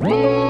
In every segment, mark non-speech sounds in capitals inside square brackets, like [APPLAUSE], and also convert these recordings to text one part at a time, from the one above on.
Whoa!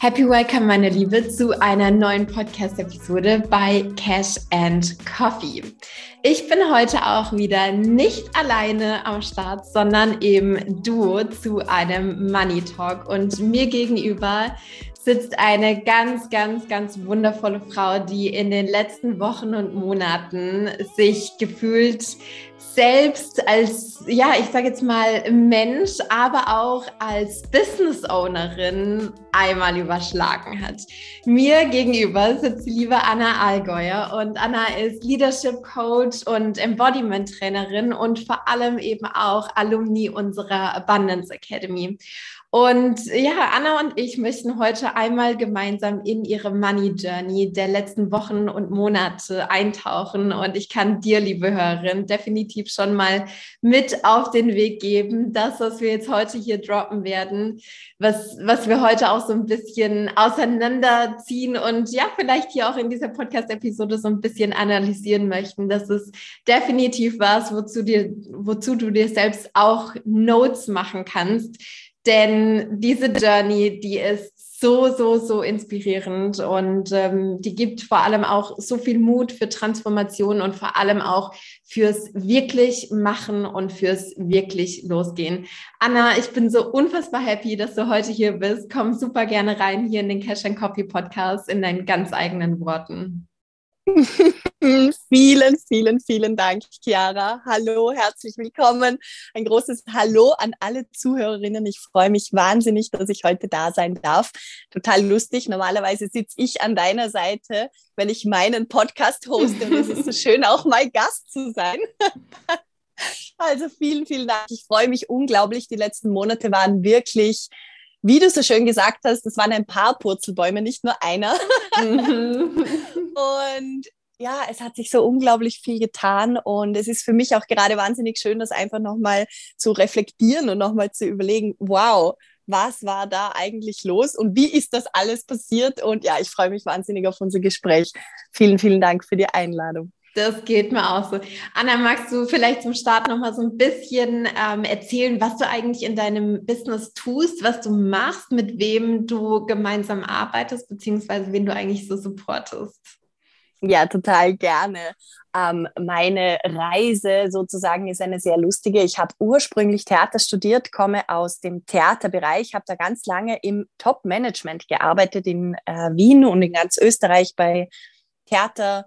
Happy Welcome, meine Liebe, zu einer neuen Podcast-Episode bei Cash and Coffee. Ich bin heute auch wieder nicht alleine am Start, sondern eben du zu einem Money Talk. Und mir gegenüber sitzt eine ganz, ganz, ganz wundervolle Frau, die in den letzten Wochen und Monaten sich gefühlt selbst als, ja, ich sage jetzt mal Mensch, aber auch als Business Ownerin einmal überschlagen hat. Mir gegenüber sitzt die liebe Anna Allgäuer und Anna ist Leadership Coach und Embodiment Trainerin und vor allem eben auch Alumni unserer Abundance Academy. Und ja, Anna und ich möchten heute einmal gemeinsam in ihre Money Journey der letzten Wochen und Monate eintauchen. Und ich kann dir, liebe Hörerin, definitiv schon mal mit auf den Weg geben, das, was wir jetzt heute hier droppen werden, was, was wir heute auch so ein bisschen auseinanderziehen und ja, vielleicht hier auch in dieser Podcast-Episode so ein bisschen analysieren möchten. Das ist definitiv was, wozu, dir, wozu du dir selbst auch Notes machen kannst denn diese Journey, die ist so, so, so inspirierend und ähm, die gibt vor allem auch so viel Mut für Transformation und vor allem auch fürs wirklich machen und fürs wirklich losgehen. Anna, ich bin so unfassbar happy, dass du heute hier bist. Komm super gerne rein hier in den Cash and Coffee Podcast in deinen ganz eigenen Worten. [LAUGHS] vielen, vielen, vielen Dank, Chiara. Hallo, herzlich willkommen. Ein großes Hallo an alle Zuhörerinnen. Ich freue mich wahnsinnig, dass ich heute da sein darf. Total lustig. Normalerweise sitze ich an deiner Seite, wenn ich meinen Podcast hoste. Und es ist so schön, auch mal Gast zu sein. [LAUGHS] Also vielen, vielen Dank. Ich freue mich unglaublich. Die letzten Monate waren wirklich wie du so schön gesagt hast, das waren ein paar Purzelbäume, nicht nur einer. Mhm. [LAUGHS] und ja, es hat sich so unglaublich viel getan und es ist für mich auch gerade wahnsinnig schön, das einfach nochmal zu reflektieren und nochmal zu überlegen, wow, was war da eigentlich los und wie ist das alles passiert? Und ja, ich freue mich wahnsinnig auf unser Gespräch. Vielen, vielen Dank für die Einladung. Das geht mir auch so. Anna, magst du vielleicht zum Start noch mal so ein bisschen ähm, erzählen, was du eigentlich in deinem Business tust, was du machst, mit wem du gemeinsam arbeitest, beziehungsweise wen du eigentlich so supportest? Ja, total gerne. Ähm, meine Reise sozusagen ist eine sehr lustige. Ich habe ursprünglich Theater studiert, komme aus dem Theaterbereich, habe da ganz lange im Top-Management gearbeitet in äh, Wien und in ganz Österreich bei Theater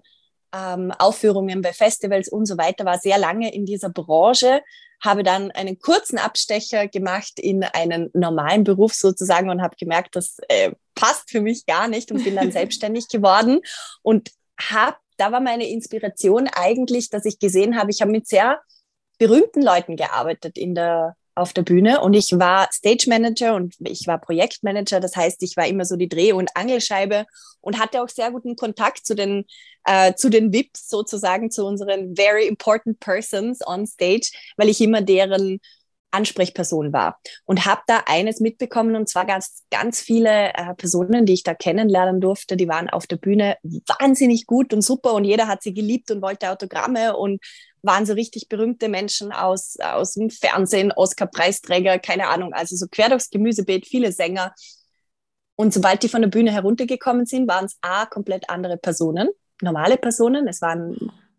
ähm, Aufführungen bei Festivals und so weiter, war sehr lange in dieser Branche, habe dann einen kurzen Abstecher gemacht in einen normalen Beruf sozusagen und habe gemerkt, das äh, passt für mich gar nicht und bin dann [LAUGHS] selbstständig geworden und habe, da war meine Inspiration eigentlich, dass ich gesehen habe, ich habe mit sehr berühmten Leuten gearbeitet in der auf der Bühne und ich war Stage Manager und ich war Projektmanager. Das heißt, ich war immer so die Dreh- und Angelscheibe und hatte auch sehr guten Kontakt zu den, äh, zu den VIPs sozusagen, zu unseren very important persons on stage, weil ich immer deren Ansprechperson war und habe da eines mitbekommen und zwar ganz, ganz viele äh, Personen, die ich da kennenlernen durfte, die waren auf der Bühne wahnsinnig gut und super und jeder hat sie geliebt und wollte Autogramme und waren so richtig berühmte Menschen aus, aus dem Fernsehen, Oscar-Preisträger, keine Ahnung, also so quer durchs Gemüsebeet, viele Sänger. Und sobald die von der Bühne heruntergekommen sind, waren es A, komplett andere Personen, normale Personen. Es waren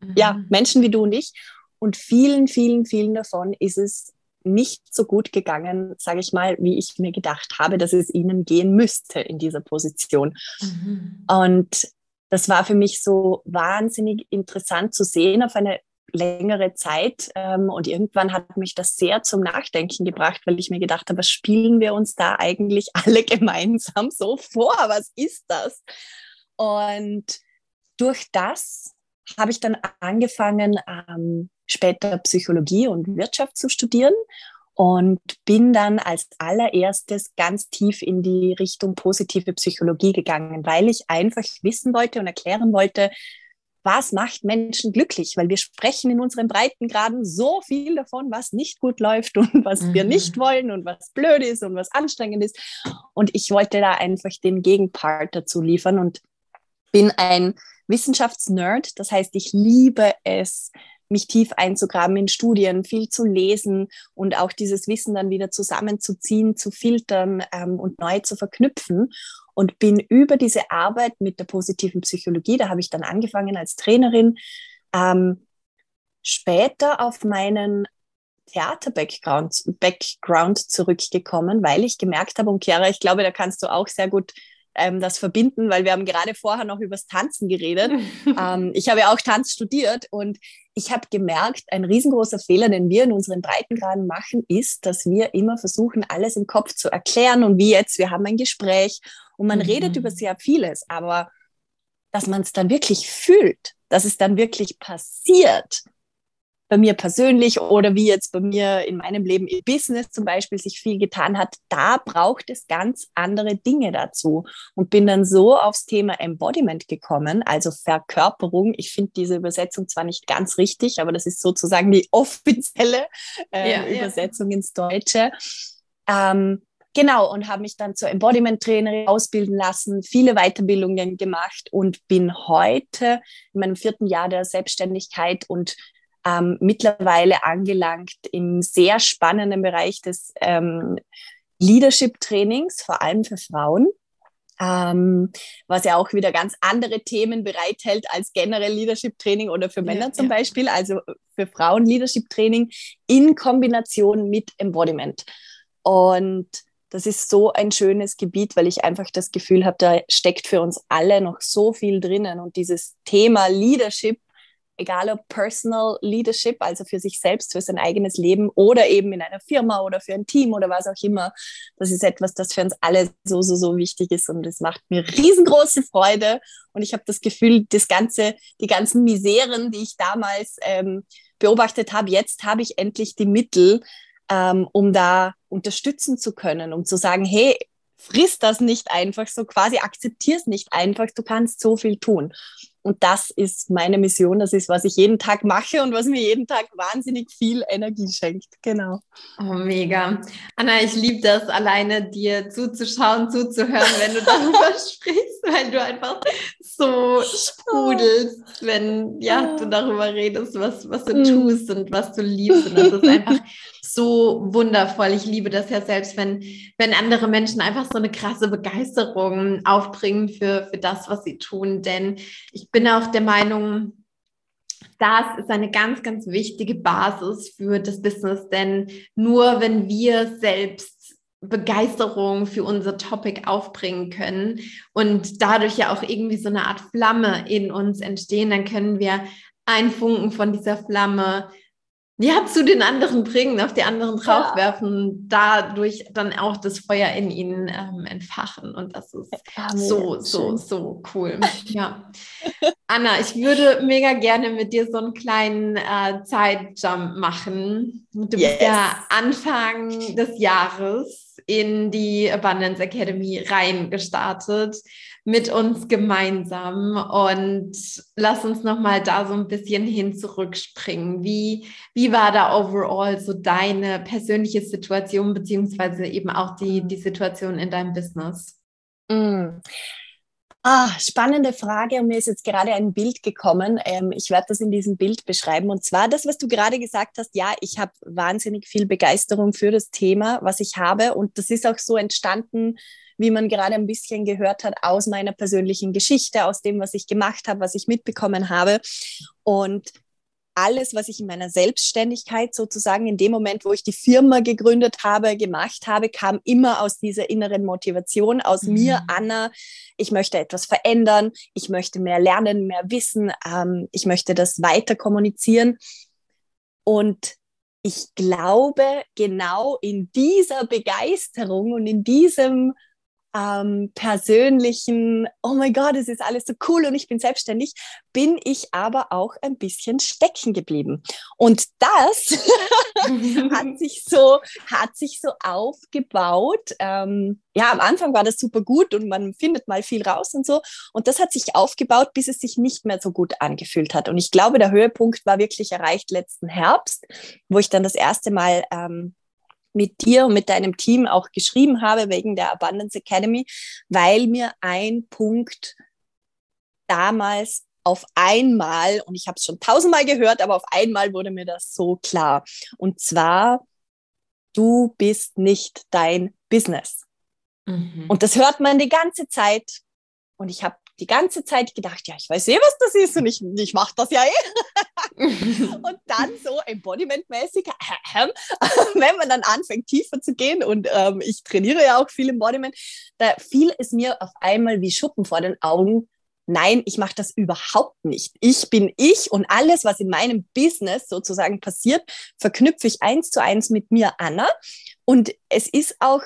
mhm. ja Menschen wie du und ich. Und vielen, vielen, vielen davon ist es nicht so gut gegangen, sage ich mal, wie ich mir gedacht habe, dass es ihnen gehen müsste in dieser Position. Mhm. Und das war für mich so wahnsinnig interessant zu sehen auf eine längere Zeit. Ähm, und irgendwann hat mich das sehr zum Nachdenken gebracht, weil ich mir gedacht habe, was spielen wir uns da eigentlich [LAUGHS] alle gemeinsam so vor? Was ist das? Und durch das habe ich dann angefangen, ähm, später Psychologie und Wirtschaft zu studieren und bin dann als allererstes ganz tief in die Richtung positive Psychologie gegangen, weil ich einfach wissen wollte und erklären wollte, was macht Menschen glücklich? Weil wir sprechen in unseren Breitengraden so viel davon, was nicht gut läuft und was mhm. wir nicht wollen und was blöd ist und was anstrengend ist. Und ich wollte da einfach den Gegenpart dazu liefern und bin ein Wissenschaftsnerd. Das heißt, ich liebe es, mich tief einzugraben in Studien, viel zu lesen und auch dieses Wissen dann wieder zusammenzuziehen, zu filtern ähm, und neu zu verknüpfen und bin über diese Arbeit mit der positiven Psychologie, da habe ich dann angefangen als Trainerin, ähm, später auf meinen Theater-Background Background zurückgekommen, weil ich gemerkt habe, und Chiara, ich glaube, da kannst du auch sehr gut ähm, das verbinden, weil wir haben gerade vorher noch übers Tanzen geredet. [LAUGHS] ähm, ich habe ja auch Tanz studiert und ich habe gemerkt, ein riesengroßer Fehler, den wir in unseren Breitengraden machen, ist, dass wir immer versuchen, alles im Kopf zu erklären und wie jetzt, wir haben ein Gespräch und man mhm. redet über sehr vieles, aber dass man es dann wirklich fühlt, dass es dann wirklich passiert, bei mir persönlich oder wie jetzt bei mir in meinem Leben im Business zum Beispiel sich viel getan hat, da braucht es ganz andere Dinge dazu. Und bin dann so aufs Thema Embodiment gekommen, also Verkörperung. Ich finde diese Übersetzung zwar nicht ganz richtig, aber das ist sozusagen die [LAUGHS] offizielle äh, ja, Übersetzung ja. ins Deutsche. Ähm, Genau, und habe mich dann zur Embodiment-Trainerin ausbilden lassen, viele Weiterbildungen gemacht und bin heute in meinem vierten Jahr der Selbstständigkeit und ähm, mittlerweile angelangt im sehr spannenden Bereich des ähm, Leadership-Trainings, vor allem für Frauen. Ähm, was ja auch wieder ganz andere Themen bereithält als generell Leadership-Training oder für Männer ja, zum ja. Beispiel, also für Frauen Leadership-Training in Kombination mit Embodiment. Und das ist so ein schönes Gebiet, weil ich einfach das Gefühl habe, da steckt für uns alle noch so viel drinnen. Und dieses Thema Leadership egal ob Personal Leadership, also für sich selbst, für sein eigenes Leben oder eben in einer Firma oder für ein Team oder was auch immer. Das ist etwas, das für uns alle so, so, so wichtig ist und es macht mir riesengroße Freude. Und ich habe das Gefühl, das ganze, die ganzen Miseren, die ich damals ähm, beobachtet habe, jetzt habe ich endlich die Mittel, ähm, um da unterstützen zu können, um zu sagen, hey, friss das nicht einfach so, quasi akzeptier es nicht einfach, du kannst so viel tun. Und das ist meine Mission, das ist, was ich jeden Tag mache und was mir jeden Tag wahnsinnig viel Energie schenkt. Genau. Oh, mega. Anna, ich liebe das, alleine dir zuzuschauen, zuzuhören, wenn du darüber [LAUGHS] sprichst, weil du einfach so sprudelst, wenn ja, du darüber redest, was, was du mm. tust und was du liebst. Und das ist einfach so wundervoll. Ich liebe das ja selbst, wenn, wenn andere Menschen einfach so eine krasse Begeisterung aufbringen für, für das, was sie tun. Denn ich bin auch der Meinung, das ist eine ganz, ganz wichtige Basis für das Business, denn nur wenn wir selbst Begeisterung für unser Topic aufbringen können und dadurch ja auch irgendwie so eine Art Flamme in uns entstehen, dann können wir einen Funken von dieser Flamme ja, zu den anderen bringen, auf die anderen draufwerfen, ja. dadurch dann auch das Feuer in ihnen ähm, entfachen. Und das ist ja, so, so, so cool. [LAUGHS] Ja. Anna, ich würde mega gerne mit dir so einen kleinen äh, Zeitjump machen. Du yes. bist ja Anfang des Jahres in die Abundance Academy reingestartet mit uns gemeinsam und lass uns noch mal da so ein bisschen hin zurückspringen. Wie, wie war da overall so deine persönliche Situation beziehungsweise eben auch die, die Situation in deinem Business? Mm. Ah, spannende Frage und mir ist jetzt gerade ein Bild gekommen. Ähm, ich werde das in diesem Bild beschreiben. Und zwar das, was du gerade gesagt hast. Ja, ich habe wahnsinnig viel Begeisterung für das Thema, was ich habe. Und das ist auch so entstanden wie man gerade ein bisschen gehört hat, aus meiner persönlichen Geschichte, aus dem, was ich gemacht habe, was ich mitbekommen habe. Und alles, was ich in meiner Selbstständigkeit sozusagen in dem Moment, wo ich die Firma gegründet habe, gemacht habe, kam immer aus dieser inneren Motivation, aus mhm. mir, Anna. Ich möchte etwas verändern, ich möchte mehr lernen, mehr wissen, ähm, ich möchte das weiter kommunizieren. Und ich glaube, genau in dieser Begeisterung und in diesem ähm, persönlichen, oh mein Gott, es ist alles so cool und ich bin selbstständig, bin ich aber auch ein bisschen stecken geblieben. Und das [LAUGHS] hat [LAUGHS] sich so, hat sich so aufgebaut. Ähm, ja, am Anfang war das super gut und man findet mal viel raus und so. Und das hat sich aufgebaut, bis es sich nicht mehr so gut angefühlt hat. Und ich glaube, der Höhepunkt war wirklich erreicht letzten Herbst, wo ich dann das erste Mal ähm, mit dir und mit deinem Team auch geschrieben habe wegen der Abundance Academy, weil mir ein Punkt damals auf einmal, und ich habe es schon tausendmal gehört, aber auf einmal wurde mir das so klar. Und zwar, du bist nicht dein Business. Mhm. Und das hört man die ganze Zeit. Und ich habe die ganze Zeit gedacht, ja, ich weiß eh, was das ist und ich, ich mache das ja eh. [LAUGHS] und dann so embodimentmäßig, äh, [LAUGHS] wenn man dann anfängt, tiefer zu gehen und ähm, ich trainiere ja auch viel Embodiment, da fiel es mir auf einmal wie Schuppen vor den Augen. Nein, ich mache das überhaupt nicht. Ich bin ich und alles, was in meinem Business sozusagen passiert, verknüpfe ich eins zu eins mit mir, Anna. Und es ist auch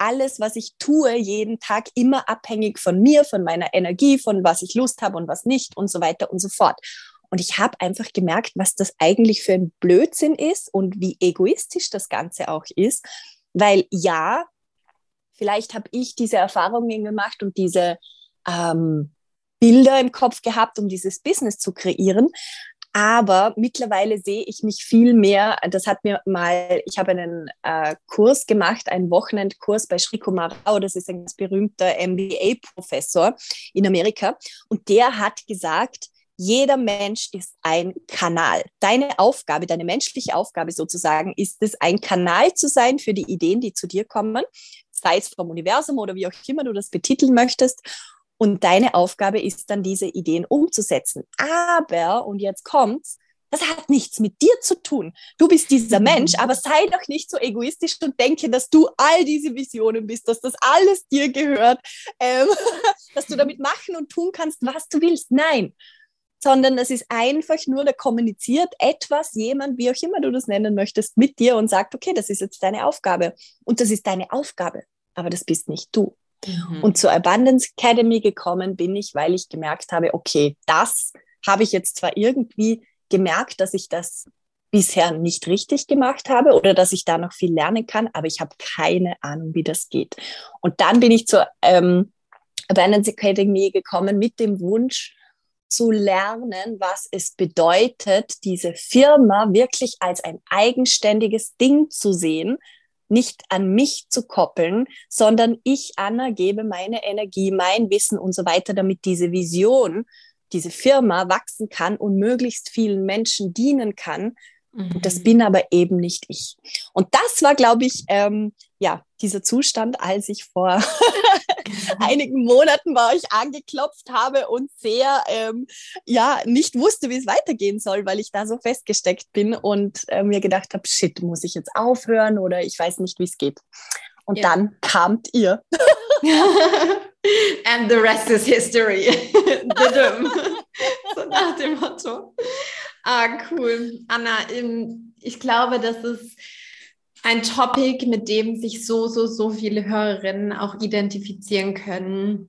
alles, was ich tue, jeden Tag immer abhängig von mir, von meiner Energie, von was ich Lust habe und was nicht und so weiter und so fort. Und ich habe einfach gemerkt, was das eigentlich für ein Blödsinn ist und wie egoistisch das Ganze auch ist. Weil ja, vielleicht habe ich diese Erfahrungen gemacht und diese ähm, Bilder im Kopf gehabt, um dieses Business zu kreieren. Aber mittlerweile sehe ich mich viel mehr, das hat mir mal, ich habe einen äh, Kurs gemacht, einen Wochenendkurs bei Shriko Rao, das ist ein ganz berühmter MBA-Professor in Amerika. Und der hat gesagt, jeder Mensch ist ein Kanal. Deine Aufgabe, deine menschliche Aufgabe sozusagen, ist es, ein Kanal zu sein für die Ideen, die zu dir kommen, sei es vom Universum oder wie auch immer du das betiteln möchtest. Und deine Aufgabe ist dann, diese Ideen umzusetzen. Aber, und jetzt kommt's, das hat nichts mit dir zu tun. Du bist dieser mhm. Mensch, aber sei doch nicht so egoistisch und denke, dass du all diese Visionen bist, dass das alles dir gehört, ähm, [LAUGHS] dass du damit machen und tun kannst, was du willst. Nein, sondern es ist einfach nur, da kommuniziert etwas, jemand, wie auch immer du das nennen möchtest, mit dir und sagt, okay, das ist jetzt deine Aufgabe. Und das ist deine Aufgabe, aber das bist nicht du. Mhm. Und zur Abundance Academy gekommen bin ich, weil ich gemerkt habe, okay, das habe ich jetzt zwar irgendwie gemerkt, dass ich das bisher nicht richtig gemacht habe oder dass ich da noch viel lernen kann, aber ich habe keine Ahnung, wie das geht. Und dann bin ich zur ähm, Abundance Academy gekommen mit dem Wunsch zu lernen, was es bedeutet, diese Firma wirklich als ein eigenständiges Ding zu sehen, nicht an mich zu koppeln, sondern ich, Anna, gebe meine Energie, mein Wissen und so weiter, damit diese Vision, diese Firma wachsen kann und möglichst vielen Menschen dienen kann. Mhm. Das bin aber eben nicht ich. Und das war, glaube ich, ähm, ja, dieser Zustand, als ich vor [LAUGHS] [LAUGHS] einigen Monaten bei euch angeklopft habe und sehr, ähm, ja, nicht wusste, wie es weitergehen soll, weil ich da so festgesteckt bin und äh, mir gedacht habe, shit, muss ich jetzt aufhören oder ich weiß nicht, wie es geht. Und ja. dann kamt ihr. [LAUGHS] And the rest is history. so nach dem Motto. Ah, cool. Anna, ich glaube, das ist ein Topic, mit dem sich so, so, so viele Hörerinnen auch identifizieren können.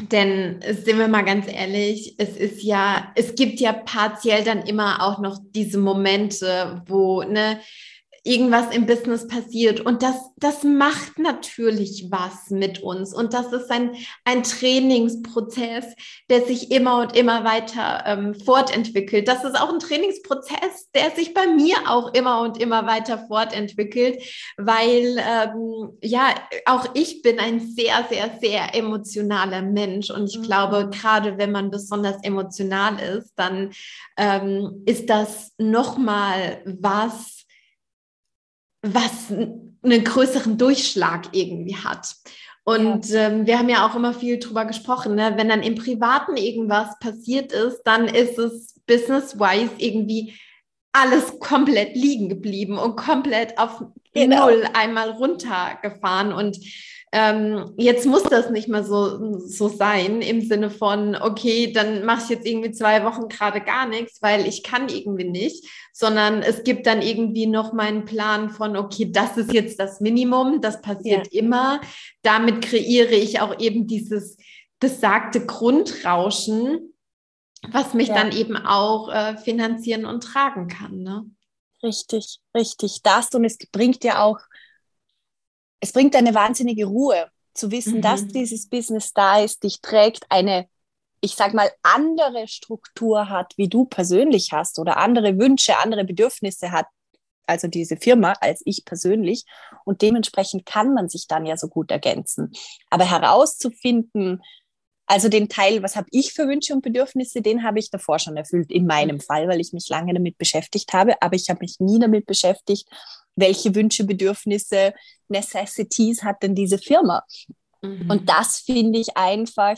Denn sind wir mal ganz ehrlich, es ist ja, es gibt ja partiell dann immer auch noch diese Momente, wo, ne, irgendwas im Business passiert. Und das, das macht natürlich was mit uns. Und das ist ein, ein Trainingsprozess, der sich immer und immer weiter ähm, fortentwickelt. Das ist auch ein Trainingsprozess, der sich bei mir auch immer und immer weiter fortentwickelt, weil ähm, ja, auch ich bin ein sehr, sehr, sehr emotionaler Mensch. Und ich mhm. glaube, gerade wenn man besonders emotional ist, dann ähm, ist das nochmal was, was einen größeren Durchschlag irgendwie hat. Und ja. ähm, wir haben ja auch immer viel drüber gesprochen, ne? wenn dann im Privaten irgendwas passiert ist, dann ist es business-wise irgendwie alles komplett liegen geblieben und komplett auf genau. Null einmal runtergefahren. Und ähm, jetzt muss das nicht mehr so, so sein im Sinne von, okay, dann mache ich jetzt irgendwie zwei Wochen gerade gar nichts, weil ich kann irgendwie nicht, sondern es gibt dann irgendwie noch meinen Plan von, okay, das ist jetzt das Minimum, das passiert ja. immer. Damit kreiere ich auch eben dieses besagte Grundrauschen, was mich ja. dann eben auch äh, finanzieren und tragen kann. Ne? Richtig, richtig. Das und es bringt ja auch, es bringt eine wahnsinnige Ruhe zu wissen, mhm. dass dieses Business da ist, dich trägt, eine, ich sag mal, andere Struktur hat, wie du persönlich hast oder andere Wünsche, andere Bedürfnisse hat, also diese Firma, als ich persönlich. Und dementsprechend kann man sich dann ja so gut ergänzen. Aber herauszufinden, also den Teil, was habe ich für Wünsche und Bedürfnisse, den habe ich davor schon erfüllt, in meinem mhm. Fall, weil ich mich lange damit beschäftigt habe. Aber ich habe mich nie damit beschäftigt, welche Wünsche, Bedürfnisse, Necessities hat denn diese Firma. Mhm. Und das finde ich einfach,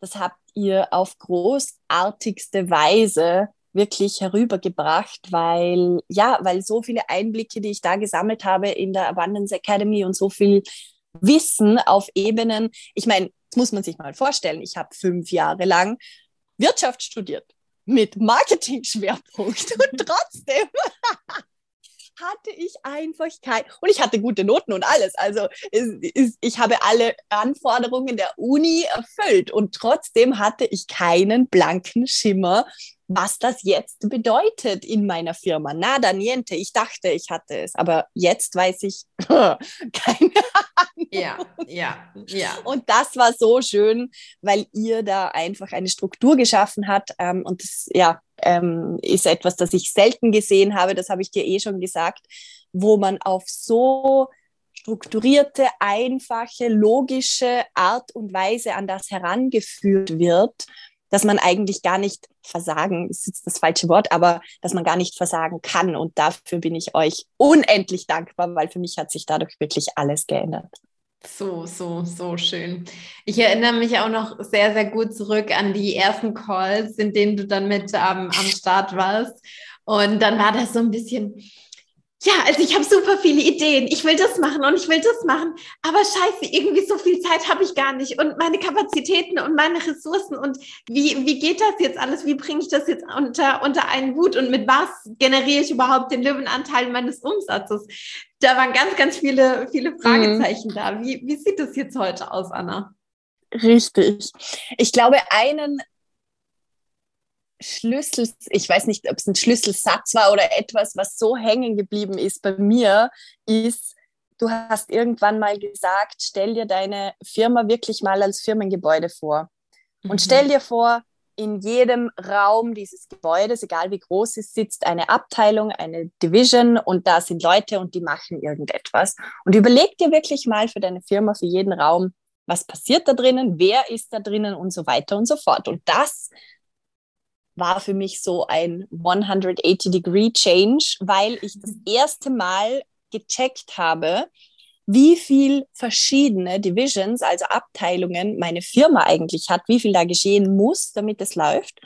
das habt ihr auf großartigste Weise wirklich herübergebracht, weil ja, weil so viele Einblicke, die ich da gesammelt habe in der Abundance Academy und so viel Wissen auf Ebenen, ich meine, das muss man sich mal vorstellen. Ich habe fünf Jahre lang Wirtschaft studiert mit Marketing-Schwerpunkt [LAUGHS] und trotzdem [LAUGHS] hatte ich einfach kein, und ich hatte gute Noten und alles. Also ich habe alle Anforderungen der Uni erfüllt und trotzdem hatte ich keinen blanken Schimmer, was das jetzt bedeutet in meiner Firma. Nada, niente. Ich dachte, ich hatte es, aber jetzt weiß ich [LAUGHS] keine Ahnung. Ja, ja, ja. Und das war so schön, weil ihr da einfach eine Struktur geschaffen hat. Ähm, und das, ja, ähm, ist etwas, das ich selten gesehen habe. Das habe ich dir eh schon gesagt, wo man auf so strukturierte, einfache, logische Art und Weise an das herangeführt wird dass man eigentlich gar nicht versagen, ist jetzt das falsche Wort, aber dass man gar nicht versagen kann. Und dafür bin ich euch unendlich dankbar, weil für mich hat sich dadurch wirklich alles geändert. So, so, so schön. Ich erinnere mich auch noch sehr, sehr gut zurück an die ersten Calls, in denen du dann mit ähm, am Start warst. Und dann war das so ein bisschen, ja, also ich habe super viele Ideen. Ich will das machen und ich will das machen. Aber scheiße, irgendwie so viel Zeit habe ich gar nicht. Und meine Kapazitäten und meine Ressourcen und wie, wie geht das jetzt alles? Wie bringe ich das jetzt unter, unter einen Hut? Und mit was generiere ich überhaupt den Löwenanteil meines Umsatzes? Da waren ganz, ganz viele, viele Fragezeichen mhm. da. Wie, wie sieht das jetzt heute aus, Anna? Richtig. Ich glaube, einen Schlüssel, ich weiß nicht, ob es ein Schlüsselsatz war oder etwas, was so hängen geblieben ist bei mir, ist, du hast irgendwann mal gesagt, stell dir deine Firma wirklich mal als Firmengebäude vor. Und mhm. stell dir vor, in jedem Raum dieses Gebäudes, egal wie groß es sitzt, eine Abteilung, eine Division und da sind Leute und die machen irgendetwas. Und überleg dir wirklich mal für deine Firma, für jeden Raum, was passiert da drinnen, wer ist da drinnen und so weiter und so fort. Und das war für mich so ein 180-Degree-Change, weil ich das erste Mal gecheckt habe, wie viel verschiedene Divisions, also Abteilungen, meine Firma eigentlich hat, wie viel da geschehen muss, damit es läuft.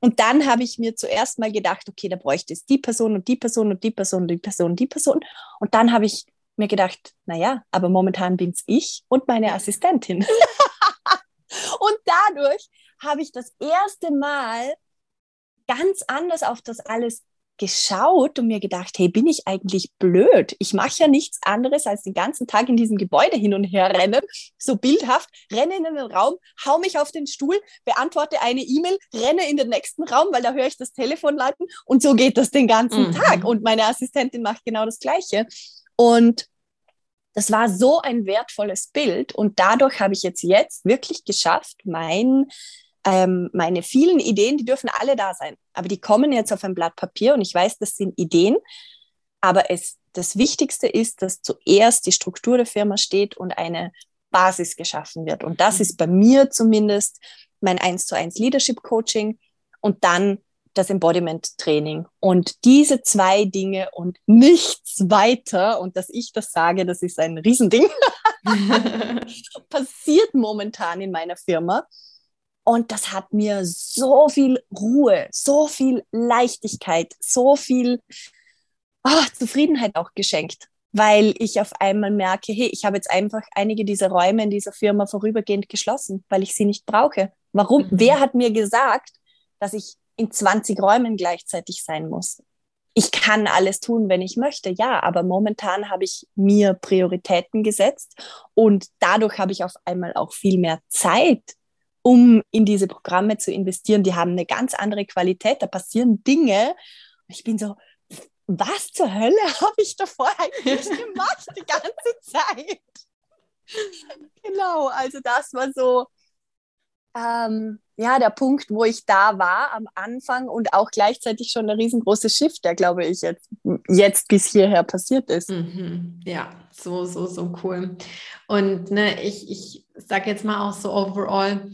Und dann habe ich mir zuerst mal gedacht, okay, da bräuchte es die Person und die Person und die Person und die Person und die Person. Und dann habe ich mir gedacht, naja, aber momentan bin es ich und meine Assistentin. [LAUGHS] [LAUGHS] und dadurch habe ich das erste Mal ganz anders auf das alles geschaut und mir gedacht, hey, bin ich eigentlich blöd? Ich mache ja nichts anderes, als den ganzen Tag in diesem Gebäude hin und her rennen, so bildhaft, renne in den Raum, hau mich auf den Stuhl, beantworte eine E-Mail, renne in den nächsten Raum, weil da höre ich das Telefon läuten und so geht das den ganzen mhm. Tag. Und meine Assistentin macht genau das Gleiche. Und das war so ein wertvolles Bild und dadurch habe ich jetzt jetzt wirklich geschafft, mein ähm, meine vielen Ideen, die dürfen alle da sein, aber die kommen jetzt auf ein Blatt Papier und ich weiß, das sind Ideen, aber es, das Wichtigste ist, dass zuerst die Struktur der Firma steht und eine Basis geschaffen wird. Und das ist bei mir zumindest mein 1 zu 1 Leadership Coaching und dann das Embodiment Training. Und diese zwei Dinge und nichts weiter, und dass ich das sage, das ist ein Riesending, [LAUGHS] [LAUGHS] passiert momentan in meiner Firma. Und das hat mir so viel Ruhe, so viel Leichtigkeit, so viel oh, Zufriedenheit auch geschenkt. weil ich auf einmal merke, hey, ich habe jetzt einfach einige dieser Räume in dieser Firma vorübergehend geschlossen, weil ich sie nicht brauche. Warum? Mhm. Wer hat mir gesagt, dass ich in 20 Räumen gleichzeitig sein muss? Ich kann alles tun, wenn ich möchte, ja, aber momentan habe ich mir Prioritäten gesetzt und dadurch habe ich auf einmal auch viel mehr Zeit, um in diese Programme zu investieren. Die haben eine ganz andere Qualität, da passieren Dinge. Ich bin so, was zur Hölle [LAUGHS] habe ich davor eigentlich gemacht die ganze Zeit? [LAUGHS] genau, also das war so ähm, ja der Punkt, wo ich da war am Anfang und auch gleichzeitig schon der riesengroße Shift, der glaube ich jetzt, jetzt bis hierher passiert ist. Mhm. Ja, so, so, so cool. Und ne, ich, ich sage jetzt mal auch so overall,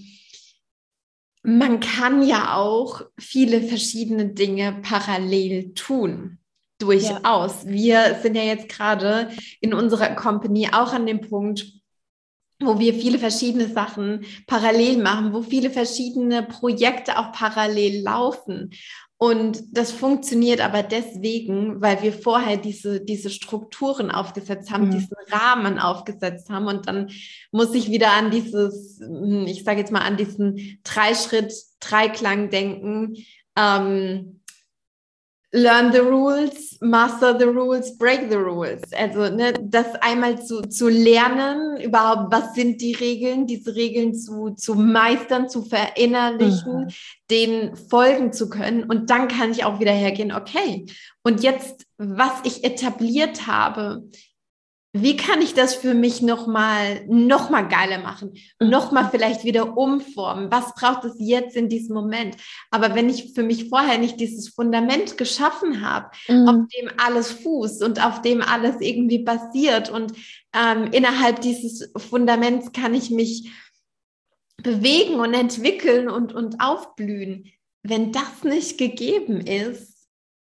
man kann ja auch viele verschiedene Dinge parallel tun. Durchaus. Ja. Wir sind ja jetzt gerade in unserer Company auch an dem Punkt, wo wir viele verschiedene Sachen parallel machen, wo viele verschiedene Projekte auch parallel laufen. Und das funktioniert aber deswegen, weil wir vorher diese, diese Strukturen aufgesetzt haben, mhm. diesen Rahmen aufgesetzt haben. Und dann muss ich wieder an dieses, hm, ich sage jetzt mal, an diesen Dreischritt, Dreiklang denken. Ähm, learn the rules, master the rules, break the rules. Also ne, das einmal zu, zu lernen, überhaupt, was sind die Regeln, diese Regeln zu, zu meistern, zu verinnerlichen, mhm. denen folgen zu können. Und dann kann ich auch wieder hergehen, okay, und jetzt, was ich etabliert habe, wie kann ich das für mich nochmal noch mal geiler machen, mhm. nochmal vielleicht wieder umformen? Was braucht es jetzt in diesem Moment? Aber wenn ich für mich vorher nicht dieses Fundament geschaffen habe, mhm. auf dem alles fußt und auf dem alles irgendwie basiert und ähm, innerhalb dieses Fundaments kann ich mich bewegen und entwickeln und, und aufblühen. Wenn das nicht gegeben ist,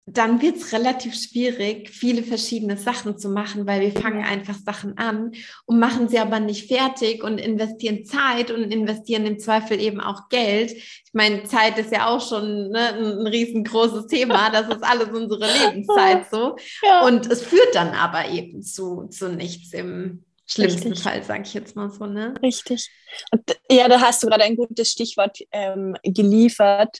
dann wird es relativ schwierig, viele verschiedene Sachen zu machen, weil wir fangen einfach Sachen an und machen sie aber nicht fertig und investieren Zeit und investieren im Zweifel eben auch Geld. Ich meine, Zeit ist ja auch schon ne, ein, riesengroßes Thema. [LAUGHS] Das ist alles unsere Lebenszeit so. [LAUGHS] Ja. Und es führt dann aber eben zu, zu nichts im schlimmsten Richtig. Fall, sage ich jetzt mal so. Ne? Richtig. Und ja, da hast du gerade ein gutes Stichwort ähm, geliefert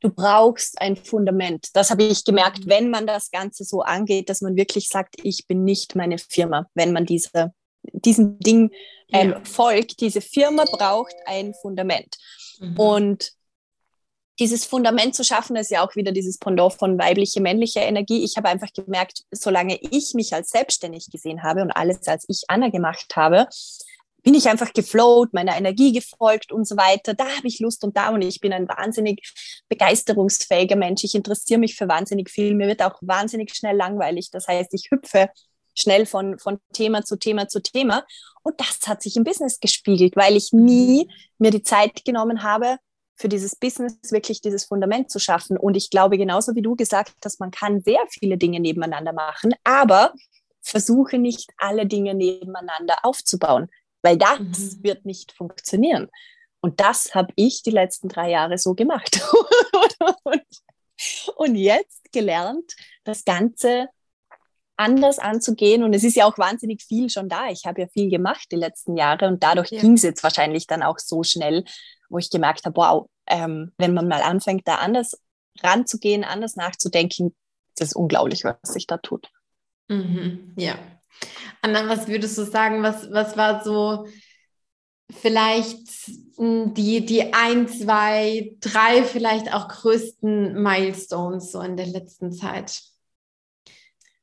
du brauchst ein Fundament. Das habe ich gemerkt, mhm. wenn man das Ganze so angeht, dass man wirklich sagt, ich bin nicht meine Firma. Wenn man diese, diesem Ding ähm, ja. folgt, diese Firma braucht ein Fundament. Mhm. Und dieses Fundament zu schaffen, ist ja auch wieder dieses Pendant von weibliche, männliche Energie. Ich habe einfach gemerkt, solange ich mich als selbstständig gesehen habe und alles als ich Anna gemacht habe, bin ich einfach geflowt, meiner Energie gefolgt und so weiter. Da habe ich Lust und da und ich bin ein wahnsinnig begeisterungsfähiger Mensch. Ich interessiere mich für wahnsinnig viel. Mir wird auch wahnsinnig schnell langweilig. Das heißt, ich hüpfe schnell von, von Thema zu Thema zu Thema. Und das hat sich im Business gespiegelt, weil ich nie mir die Zeit genommen habe, für dieses Business wirklich dieses Fundament zu schaffen. Und ich glaube, genauso wie du gesagt hast, man kann sehr viele Dinge nebeneinander machen, aber versuche nicht alle Dinge nebeneinander aufzubauen weil das mhm. wird nicht funktionieren. Und das habe ich die letzten drei Jahre so gemacht. [LAUGHS] und, und jetzt gelernt, das Ganze anders anzugehen. Und es ist ja auch wahnsinnig viel schon da. Ich habe ja viel gemacht die letzten Jahre und dadurch ja. ging es jetzt wahrscheinlich dann auch so schnell, wo ich gemerkt habe, wow, ähm, wenn man mal anfängt, da anders ranzugehen, anders nachzudenken, das ist unglaublich, was sich da tut. Mhm. Ja, Anna, was würdest du sagen, was, was war so vielleicht hm, die, die ein, zwei, drei vielleicht auch größten Milestones so in der letzten Zeit?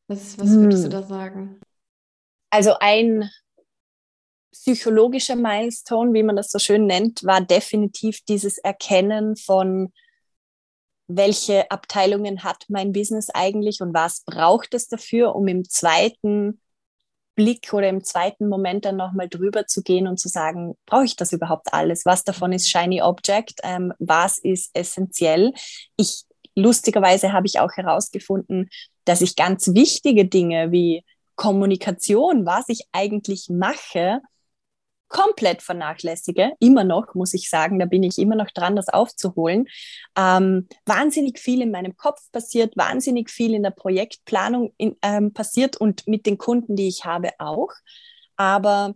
Was, was würdest hm. du da sagen? Also ein psychologischer Milestone, wie man das so schön nennt, war definitiv dieses Erkennen von, welche Abteilungen hat mein Business eigentlich und was braucht es dafür, um im zweiten Blick oder im zweiten Moment dann nochmal drüber zu gehen und zu sagen, brauche ich das überhaupt alles? Was davon ist Shiny Object? Ähm, was ist essentiell? Ich, lustigerweise habe ich auch herausgefunden, dass ich ganz wichtige Dinge wie Kommunikation, was ich eigentlich mache, komplett vernachlässige, immer noch, muss ich sagen, da bin ich immer noch dran, das aufzuholen. Ähm, wahnsinnig viel in meinem Kopf passiert, wahnsinnig viel in der Projektplanung in, ähm, passiert und mit den Kunden, die ich habe, auch. Aber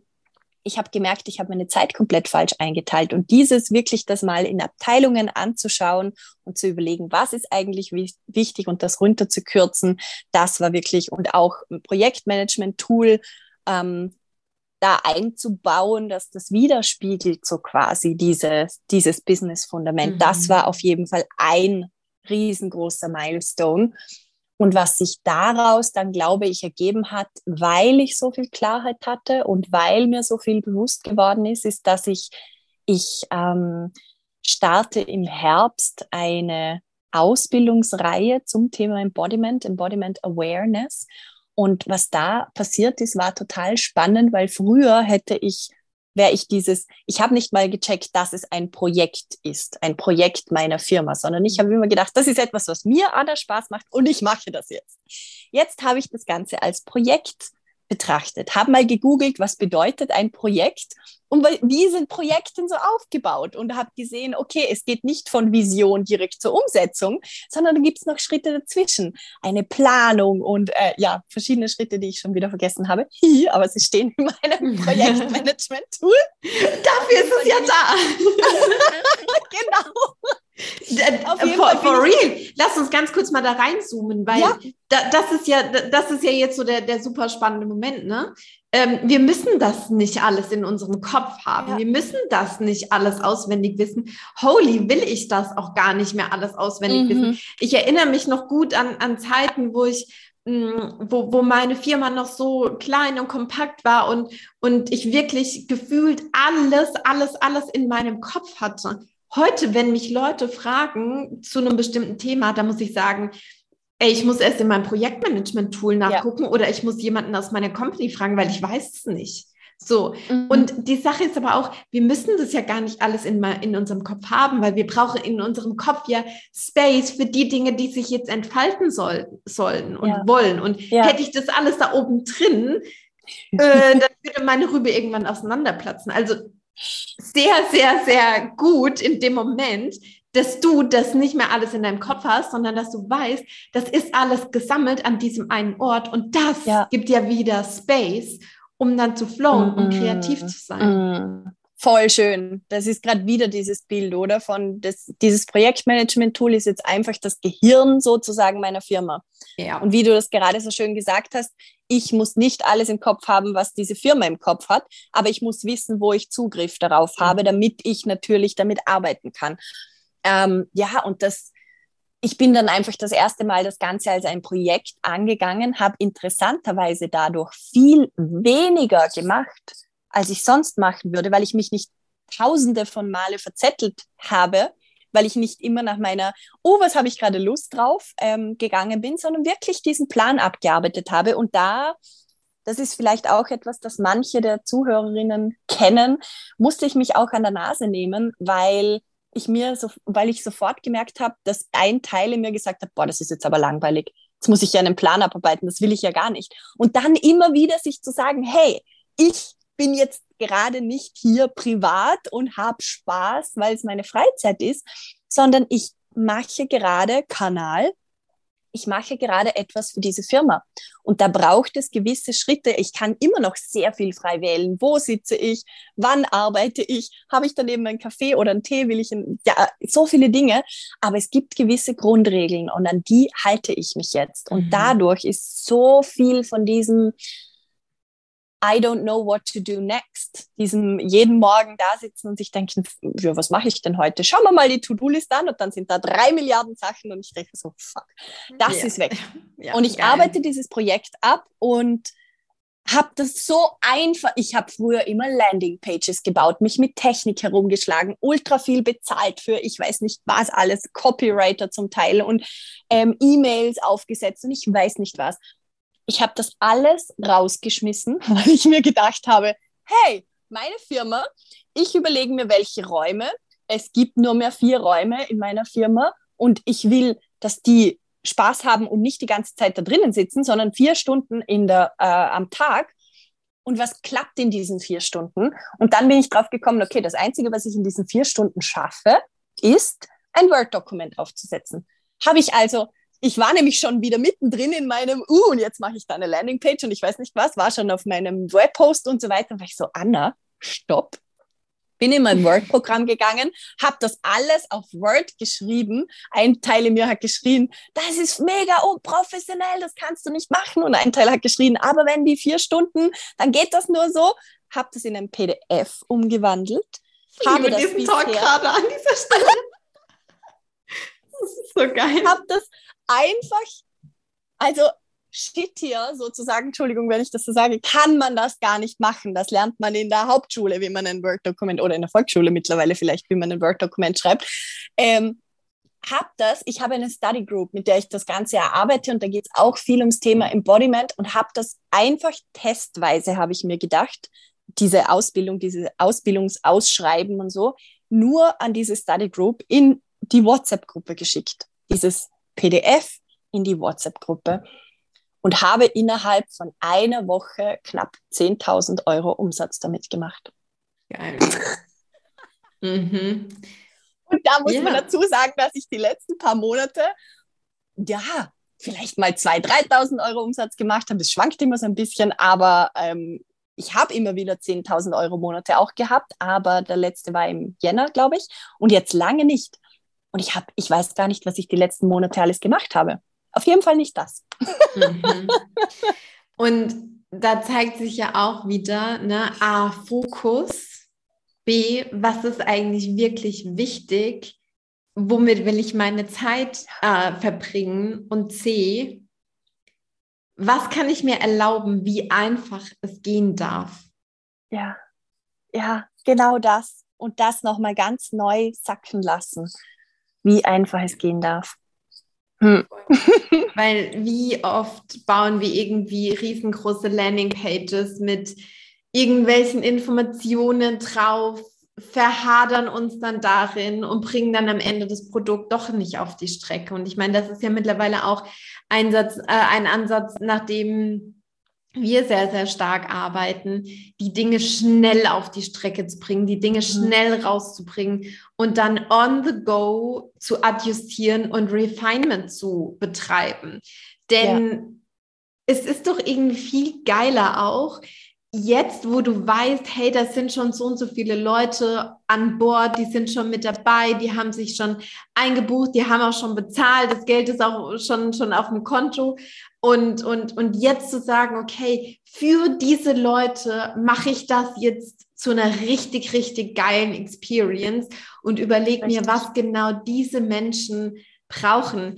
ich habe gemerkt, ich habe meine Zeit komplett falsch eingeteilt. Und dieses wirklich das mal in Abteilungen anzuschauen und zu überlegen, was ist eigentlich wichtig und das runterzukürzen, das war wirklich und auch ein Projektmanagement-Tool ähm, da einzubauen, dass das widerspiegelt so quasi dieses, dieses Business-Fundament. Mhm. Das war auf jeden Fall ein riesengroßer Milestone. Und was sich daraus dann, glaube ich, ergeben hat, weil ich so viel Klarheit hatte und weil mir so viel bewusst geworden ist, ist, dass ich, ich ähm, starte im Herbst eine Ausbildungsreihe zum Thema Embodiment, Embodiment Awareness. Und was da passiert ist, war total spannend, weil früher hätte ich wäre ich dieses, ich habe nicht mal gecheckt, dass es ein Projekt ist, ein Projekt meiner Firma, sondern ich habe immer gedacht, das ist etwas, was mir Anna Spaß macht und ich mache das jetzt. Jetzt habe ich das Ganze als Projekt betrachtet, habe mal gegoogelt, was bedeutet ein Projekt und wie sind Projekte so aufgebaut und habe gesehen, okay, es geht nicht von Vision direkt zur Umsetzung, sondern da gibt es noch Schritte dazwischen, eine Planung und äh, ja, verschiedene Schritte, die ich schon wieder vergessen habe, aber sie stehen in meinem [LAUGHS] Projektmanagement-Tool. Dafür ist es ja da. [LAUGHS] genau. Auf jeden for, Fall for real. Lass uns ganz kurz mal da reinzoomen, weil ja. da, das ist ja, das ist ja jetzt so der, der super spannende Moment, ne? Ähm, wir müssen das nicht alles in unserem Kopf haben. Ja. Wir müssen das nicht alles auswendig wissen. Holy, will ich das auch gar nicht mehr alles auswendig mhm. wissen. Ich erinnere mich noch gut an, an Zeiten, wo ich mm, wo, wo meine Firma noch so klein und kompakt war und, und ich wirklich gefühlt alles, alles, alles in meinem Kopf hatte. Heute, wenn mich Leute fragen zu einem bestimmten Thema, da muss ich sagen, ey, ich muss erst in meinem Projektmanagement-Tool nachgucken ja. oder ich muss jemanden aus meiner Company fragen, weil ich weiß es nicht. So. Mhm. Und die Sache ist aber auch, wir müssen das ja gar nicht alles in, in unserem Kopf haben, weil wir brauchen in unserem Kopf ja Space für die Dinge, die sich jetzt entfalten soll, sollen und ja. wollen. Und ja. hätte ich das alles da oben drin, äh, dann würde meine Rübe irgendwann auseinanderplatzen. Also sehr, sehr, sehr gut in dem Moment, dass du das nicht mehr alles in deinem Kopf hast, sondern dass du weißt, das ist alles gesammelt an diesem einen Ort und das ja. gibt ja wieder Space, um dann zu flowen mm und kreativ zu sein. Mm. Voll schön. Das ist gerade wieder dieses Bild, oder? Von das, dieses Projektmanagement-Tool ist jetzt einfach das Gehirn sozusagen meiner Firma. Ja. Und wie du das gerade so schön gesagt hast, ich muss nicht alles im Kopf haben, was diese Firma im Kopf hat, aber ich muss wissen, wo ich Zugriff darauf mhm. habe, damit ich natürlich damit arbeiten kann. Ähm, ja, und das, ich bin dann einfach das erste Mal das Ganze als ein Projekt angegangen, habe interessanterweise dadurch viel weniger gemacht als ich sonst machen würde, weil ich mich nicht tausende von Male verzettelt habe, weil ich nicht immer nach meiner, oh, was habe ich gerade Lust drauf, ähm, gegangen bin, sondern wirklich diesen Plan abgearbeitet habe. Und da, das ist vielleicht auch etwas, das manche der Zuhörerinnen kennen, musste ich mich auch an der Nase nehmen, weil ich mir so, weil ich sofort gemerkt habe, dass ein Teil in mir gesagt hat, boah, das ist jetzt aber langweilig. Jetzt muss ich ja einen Plan abarbeiten, das will ich ja gar nicht. Und dann immer wieder sich zu sagen, hey, ich bin jetzt gerade nicht hier privat und habe Spaß, weil es meine Freizeit ist, sondern ich mache gerade Kanal. Ich mache gerade etwas für diese Firma. Und da braucht es gewisse Schritte. Ich kann immer noch sehr viel frei wählen. Wo sitze ich? Wann arbeite ich? Habe ich daneben einen Kaffee oder einen Tee? Will ich einen, ja, so viele Dinge. Aber es gibt gewisse Grundregeln und an die halte ich mich jetzt. Und mhm. dadurch ist so viel von diesem, I don't know what to do next. Diesem jeden Morgen da sitzen und sich denken, ja, was mache ich denn heute? Schauen wir mal die To-Do-List an und dann sind da drei Milliarden Sachen und ich denke so, fuck, das ja. ist weg. [LAUGHS] Ja, und ich geil. arbeite dieses Projekt ab und habe das so einfach, ich habe früher immer Landingpages gebaut, mich mit Technik herumgeschlagen, ultra viel bezahlt für, ich weiß nicht was alles, Copywriter zum Teil und ähm, E-Mails aufgesetzt und ich weiß nicht was ich habe das alles rausgeschmissen, [LAUGHS] weil ich mir gedacht habe, hey, meine Firma, ich überlege mir, welche Räume. Es gibt nur mehr vier Räume in meiner Firma und ich will, dass die Spaß haben und nicht die ganze Zeit da drinnen sitzen, sondern vier Stunden in der, äh, am Tag. und was klappt in diesen vier Stunden. Und dann bin ich drauf gekommen, okay, das Einzige, was ich in diesen vier Stunden schaffe, ist, ein Word-Dokument aufzusetzen. Habe ich also, ich war nämlich schon wieder mittendrin in meinem, uh, und jetzt mache ich da eine Landingpage und ich weiß nicht was, war schon auf meinem Webpost und so weiter. Und war ich so, Anna, stopp, bin in mein Word-Programm gegangen, habe das alles auf Word geschrieben. Ein Teil in mir hat geschrien, das ist mega unprofessionell, das kannst du nicht machen. Und ein Teil hat geschrien, aber wenn die vier Stunden, dann geht das nur so. Habe das in ein PDF umgewandelt. Ich habe diesen Talk gerade an dieser Stelle. [LAUGHS] das ist so geil. Habe das einfach, also Shit hier sozusagen, Entschuldigung, wenn ich das so sage, kann man das gar nicht machen. Das lernt man in der Hauptschule, wie man ein Word-Dokument oder in der Volksschule mittlerweile vielleicht, wie man ein Word-Dokument schreibt. Ähm, hab das, ich habe eine Study Group, mit der ich das Ganze erarbeite und da geht es auch viel ums Thema Embodiment und habe das einfach testweise, habe ich mir gedacht, diese Ausbildung, diese Ausbildungsausschreiben und so, nur an diese Study Group in die WhatsApp-Gruppe geschickt. Dieses PDF in die WhatsApp-Gruppe und habe innerhalb von einer Woche knapp 10.000 Euro Umsatz damit gemacht. Geil. [LAUGHS] mhm. Und da muss ja. man dazu sagen, dass ich die letzten paar Monate, ja, vielleicht mal 2.000, 3.000 Euro Umsatz gemacht habe. Das schwankt immer so ein bisschen, aber ähm, ich habe immer wieder 10.000 Euro Monate auch gehabt, aber der letzte war im Jänner, glaube ich, und jetzt lange nicht. Und ich habe, ich weiß gar nicht, was ich die letzten Monate alles gemacht habe. Auf jeden Fall nicht das. Mhm. Und da zeigt sich ja auch wieder, ne, A, Fokus, B, was ist eigentlich wirklich wichtig, womit will ich meine Zeit äh, verbringen und C, was kann ich mir erlauben, wie einfach es gehen darf. Ja, ja, genau das. Und das nochmal ganz neu sacken lassen, wie einfach es gehen darf. Hm. [LAUGHS] Weil wie oft bauen wir irgendwie riesengroße Landingpages mit irgendwelchen Informationen drauf, verhadern uns dann darin und bringen dann am Ende das Produkt doch nicht auf die Strecke. Und ich meine, das ist ja mittlerweile auch ein, Satz, äh, ein Ansatz, nach dem wir sehr, sehr stark arbeiten, die Dinge schnell auf die Strecke zu bringen, die Dinge mhm. schnell rauszubringen und dann on the go zu adjustieren und Refinement zu betreiben. Denn ja. es ist doch irgendwie viel geiler auch, jetzt, wo du weißt, hey, das sind schon so und so viele Leute an Bord, die sind schon mit dabei, die haben sich schon eingebucht, die haben auch schon bezahlt, das Geld ist auch schon, schon auf dem Konto. Und, und, und jetzt zu sagen, okay, für diese Leute mache ich das jetzt zu einer richtig, richtig geilen Experience und überlege mir, was genau diese Menschen brauchen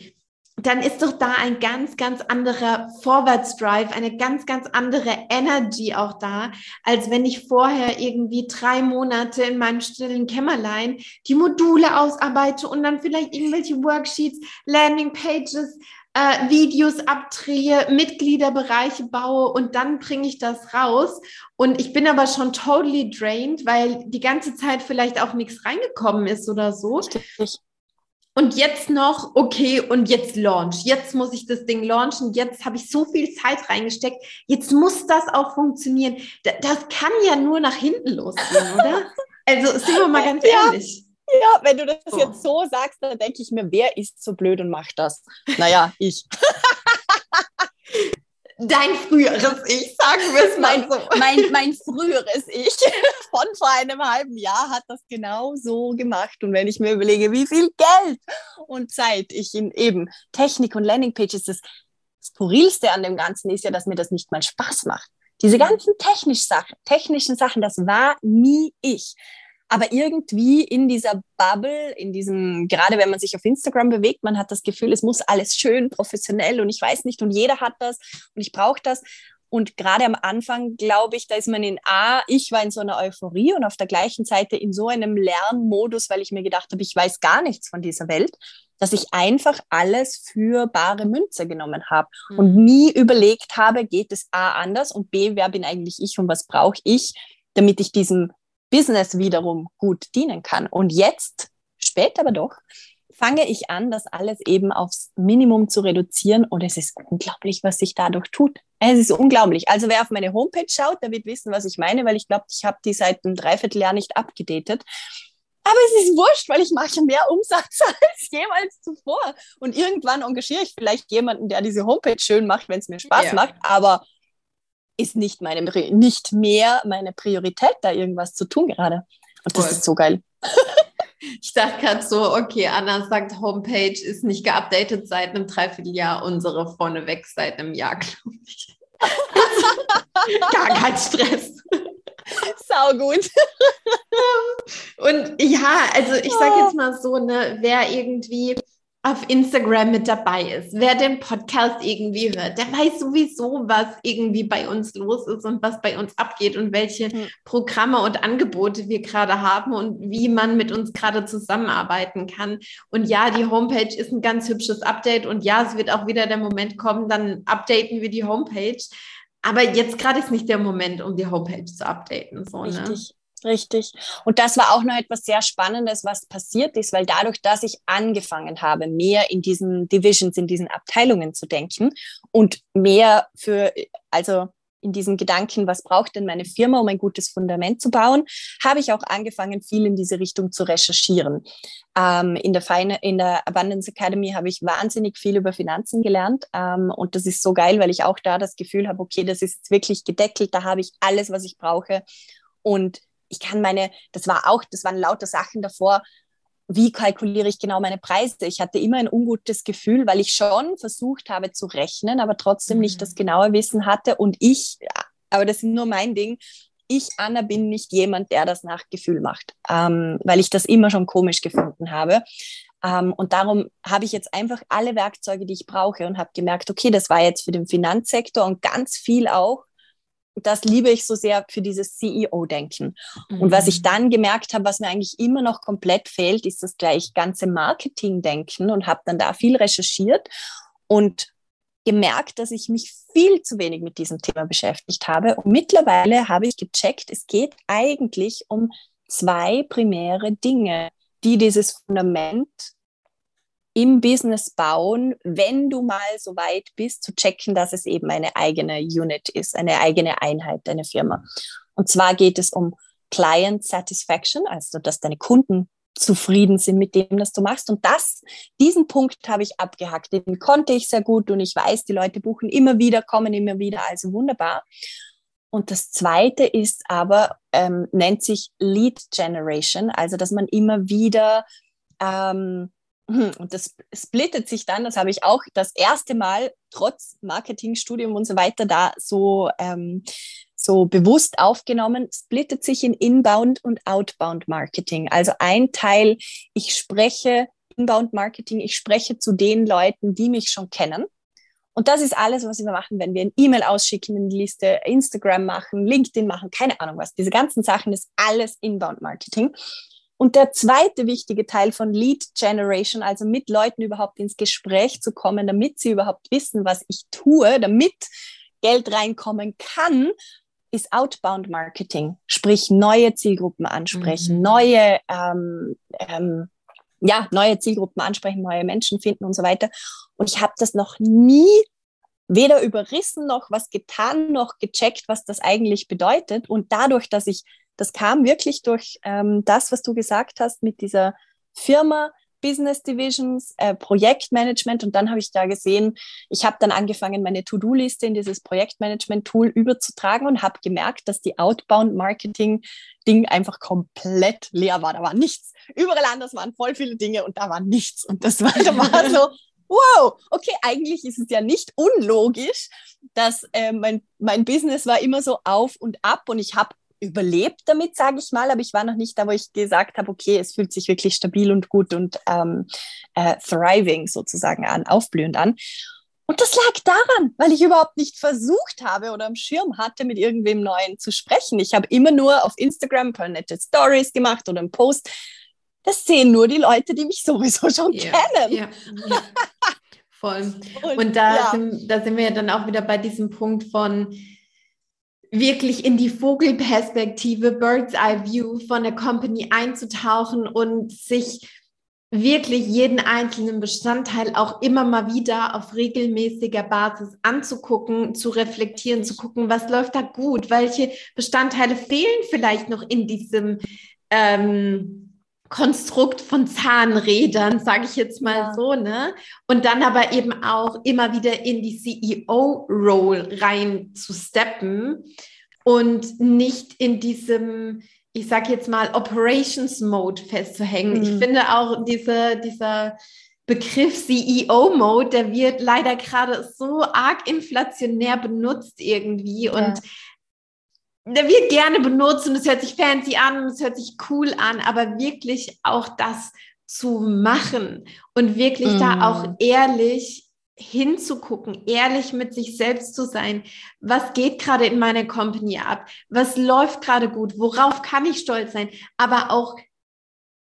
dann ist doch da ein ganz, ganz anderer Vorwärtsdrive, eine ganz, ganz andere Energy auch da, als wenn ich vorher irgendwie drei Monate in meinem stillen Kämmerlein die Module ausarbeite und dann vielleicht irgendwelche Worksheets, Landingpages, äh, Videos abdrehe, Mitgliederbereiche baue und dann bringe ich das raus. Und ich bin aber schon totally drained, weil die ganze Zeit vielleicht auch nichts reingekommen ist oder so. Richtig. Und jetzt noch, okay, und jetzt launch. Jetzt muss ich das Ding launchen. Jetzt habe ich so viel Zeit reingesteckt. Jetzt muss das auch funktionieren. Das kann ja nur nach hinten losgehen, oder? [LAUGHS] Also sind wir mal ganz ja. ehrlich. Ja, wenn du das oh. jetzt so sagst, dann denke ich mir, wer ist so blöd und macht das? Naja, [LAUGHS] ich. dein früheres Ich, sagen wir es mal so. Mein, [LAUGHS] mein früheres Ich [LAUGHS] von vor einem halben Jahr hat das genau so gemacht. Und wenn ich mir überlege, wie viel Geld und Zeit ich in eben Technik und Landingpages, das Skurrilste an dem Ganzen ist ja, dass mir das nicht mal Spaß macht. Diese ganzen technisch Sachen, technischen Sachen, das war nie ich. Aber irgendwie in dieser Bubble, in diesem, gerade wenn man sich auf Instagram bewegt, man hat das Gefühl, es muss alles schön professionell und ich weiß nicht und jeder hat das und ich brauche das. Und gerade am Anfang, glaube ich, da ist man in A, ich war in so einer Euphorie und auf der gleichen Seite in so einem Lernmodus, weil ich mir gedacht habe, ich weiß gar nichts von dieser Welt, dass ich einfach alles für bare Münze genommen habe mhm. und nie überlegt habe, geht es A anders und B, wer bin eigentlich ich und was brauche ich, damit ich diesem Business wiederum gut dienen kann. Und jetzt, später aber doch, fange ich an, das alles eben aufs Minimum zu reduzieren und es ist unglaublich, was sich dadurch tut. Es ist unglaublich. Also wer auf meine Homepage schaut, der wird wissen, was ich meine, weil ich glaube, ich habe die seit einem Dreivierteljahr nicht abgedatet. Aber es ist wurscht, weil ich mache mehr Umsatz [LAUGHS] als jemals zuvor. Und irgendwann engagiere ich vielleicht jemanden, der diese Homepage schön macht, wenn es mir Spaß ja. macht. Aber ist nicht, meine, nicht mehr meine Priorität, da irgendwas zu tun gerade. Und das Voll. ist so geil. [LAUGHS] Ich dachte gerade so, okay, Anna sagt, Homepage ist nicht geupdatet seit einem Dreivierteljahr, unsere vorneweg seit einem Jahr, glaube ich. [LAUGHS] Gar kein Stress. Sau gut. Und ja, also ich sage jetzt mal so, ne, wer irgendwie auf Instagram mit dabei ist, wer den Podcast irgendwie hört, der weiß sowieso, was irgendwie bei uns los ist und was bei uns abgeht und welche mhm. Programme und Angebote wir gerade haben und wie man mit uns gerade zusammenarbeiten kann. Und ja, die Homepage ist ein ganz hübsches Update und ja, es wird auch wieder der Moment kommen, dann updaten wir die Homepage. Aber jetzt gerade ist nicht der Moment, um die Homepage zu updaten. So, ne? Richtig. Ne? Richtig. Und das war auch noch etwas sehr Spannendes, was passiert ist, weil dadurch, dass ich angefangen habe, mehr in diesen Divisions, in diesen Abteilungen zu denken und mehr für, also in diesen Gedanken, was braucht denn meine Firma, um ein gutes Fundament zu bauen, habe ich auch angefangen, viel in diese Richtung zu recherchieren. Ähm, in, der Feine, in der Abundance Academy habe ich wahnsinnig viel über Finanzen gelernt ähm, und das ist so geil, weil ich auch da das Gefühl habe, okay, das ist wirklich gedeckelt, da habe ich alles, was ich brauche und ich kann meine, das war auch, das waren lauter Sachen davor, wie kalkuliere ich genau meine Preise? Ich hatte immer ein ungutes Gefühl, weil ich schon versucht habe zu rechnen, aber trotzdem mhm. nicht das genaue Wissen hatte. Und ich, aber das ist nur mein Ding, ich, Anna, bin nicht jemand, der das nach Gefühl macht, ähm, weil ich das immer schon komisch gefunden habe. Ähm, und darum habe ich jetzt einfach alle Werkzeuge, die ich brauche und habe gemerkt, okay, das war jetzt für den Finanzsektor und ganz viel auch das liebe ich so sehr für dieses CEO-Denken. Mhm. Und was ich mhm. dann gemerkt habe, was mir eigentlich immer noch komplett fehlt, ist das gleich ganze Marketing-Denken und habe dann da viel recherchiert und gemerkt, dass ich mich viel zu wenig mit diesem Thema beschäftigt habe. Und mittlerweile habe ich gecheckt, es geht eigentlich um zwei primäre Dinge, die dieses Fundament im Business bauen, wenn du mal so weit bist, zu checken, dass es eben eine eigene Unit ist, eine eigene Einheit, deine Firma. Und zwar geht es um Client Satisfaction, also dass deine Kunden zufrieden sind mit dem, was du machst. Und das, diesen Punkt habe ich abgehackt. Den konnte ich sehr gut und ich weiß, die Leute buchen immer wieder, kommen immer wieder, also wunderbar. Und das zweite ist aber, ähm, nennt sich Lead Generation, also dass man immer wieder ähm, hm, und das splittet sich dann, das habe ich auch das erste Mal trotz Marketingstudium und so weiter da so, ähm, so bewusst aufgenommen, splittet sich in Inbound und Outbound Marketing. Also ein Teil, ich spreche Inbound Marketing, ich spreche zu den Leuten, die mich schon kennen. Und das ist alles, was wir machen, wenn wir ein E-Mail ausschicken in die Liste, Instagram machen, LinkedIn machen, keine Ahnung was. Diese ganzen Sachen ist alles Inbound Marketing. Und der zweite wichtige Teil von Lead Generation, also mit Leuten überhaupt ins Gespräch zu kommen, damit sie überhaupt wissen, was ich tue, damit Geld reinkommen kann, ist Outbound Marketing, sprich neue Zielgruppen ansprechen, mhm. neue, ähm, ähm, ja, neue Zielgruppen ansprechen, neue Menschen finden und so weiter. Und ich habe das noch nie weder überrissen noch was getan noch gecheckt, was das eigentlich bedeutet. Und dadurch, dass ich das kam wirklich durch ähm, das, was du gesagt hast mit dieser Firma, Business Divisions, äh, Projektmanagement und dann habe ich da gesehen, ich habe dann angefangen, meine To-Do-Liste in dieses Projektmanagement-Tool überzutragen und habe gemerkt, dass die Outbound-Marketing-Ding einfach komplett leer war. Da war nichts. Überall anders waren voll viele Dinge und da war nichts. Und das war, da war so, [LAUGHS] wow, okay, eigentlich ist es ja nicht unlogisch, dass äh, mein, mein Business war immer so auf und ab und ich habe überlebt damit, sage ich mal, aber ich war noch nicht da, wo ich gesagt habe, okay, es fühlt sich wirklich stabil und gut und ähm, äh, thriving sozusagen an, aufblühend an. Und das lag daran, weil ich überhaupt nicht versucht habe oder am Schirm hatte, mit irgendwem Neuen zu sprechen. Ich habe immer nur auf Instagram ein paar nette Stories gemacht oder einen Post. Das sehen nur die Leute, die mich sowieso schon ja, kennen. Ja, ja. Voll. [LAUGHS] Und, und da, ja. sind, da sind wir ja dann auch wieder bei diesem Punkt von, wirklich in die Vogelperspektive, Bird's Eye View von der Company einzutauchen und sich wirklich jeden einzelnen Bestandteil auch immer mal wieder auf regelmäßiger Basis anzugucken, zu reflektieren, zu gucken, was läuft da gut, welche Bestandteile fehlen vielleicht noch in diesem ähm, Konstrukt von Zahnrädern, sage ich jetzt mal ja. so, ne? Und dann aber eben auch immer wieder in die CEO-Role rein zu steppen und nicht in diesem ich sage jetzt mal, Operations Mode festzuhängen. Mhm. Ich finde auch diese, dieser Begriff CEO-Mode, der wird leider gerade so arg inflationär benutzt irgendwie ja. und der wird gerne benutzt und es hört sich fancy an und es hört sich cool an, aber wirklich auch das zu machen und wirklich mm. da mhm. auch ehrlich hinzugucken, ehrlich mit sich selbst zu sein. Was geht gerade in meiner Company ab? Was läuft gerade gut? Worauf kann ich stolz sein? Aber auch,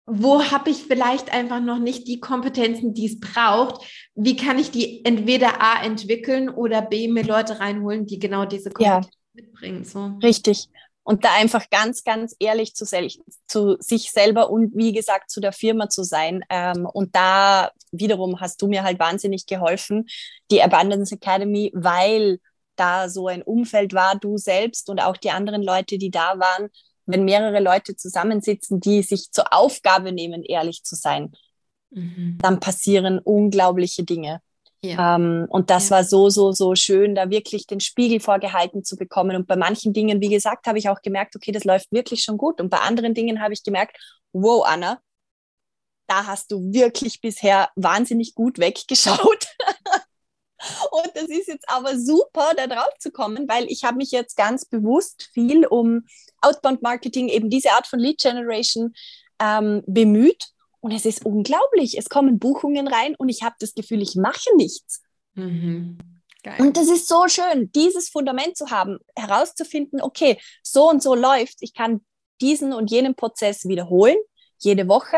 wo habe ich vielleicht einfach noch nicht die Kompetenzen, die es braucht? Wie kann ich die entweder A entwickeln oder B mir Leute reinholen, die genau diese Kompetenzen ja. mitbringen? So. Richtig und da einfach ganz, ganz ehrlich zu, zu, sich selber und wie gesagt zu der Firma zu sein. Ähm, und da wiederum hast du mir halt wahnsinnig geholfen, die Abundance Academy, weil da so ein Umfeld war, du selbst und auch die anderen Leute, die da waren, wenn mehrere Leute zusammensitzen, die sich zur Aufgabe nehmen, ehrlich zu sein, mhm. dann passieren unglaubliche Dinge. Ja. Ähm, und das ja. war so, so, so schön, da wirklich den Spiegel vorgehalten zu bekommen. Und bei manchen Dingen, wie gesagt, habe ich auch gemerkt, okay, das läuft wirklich schon gut. Und bei anderen Dingen habe ich gemerkt, wow, Anna, da hast du wirklich bisher wahnsinnig gut weggeschaut. [LAUGHS] und das ist jetzt aber super, da drauf zu kommen, weil ich habe mich jetzt ganz bewusst viel um Outbound Marketing, eben diese Art von Lead Generation ähm, bemüht und es ist unglaublich. Es kommen Buchungen rein und ich habe das Gefühl, ich mache nichts. Mhm. Und das ist so schön, dieses Fundament zu haben, herauszufinden, okay, so und so läuft. Ich kann diesen und jenen Prozess wiederholen, jede Woche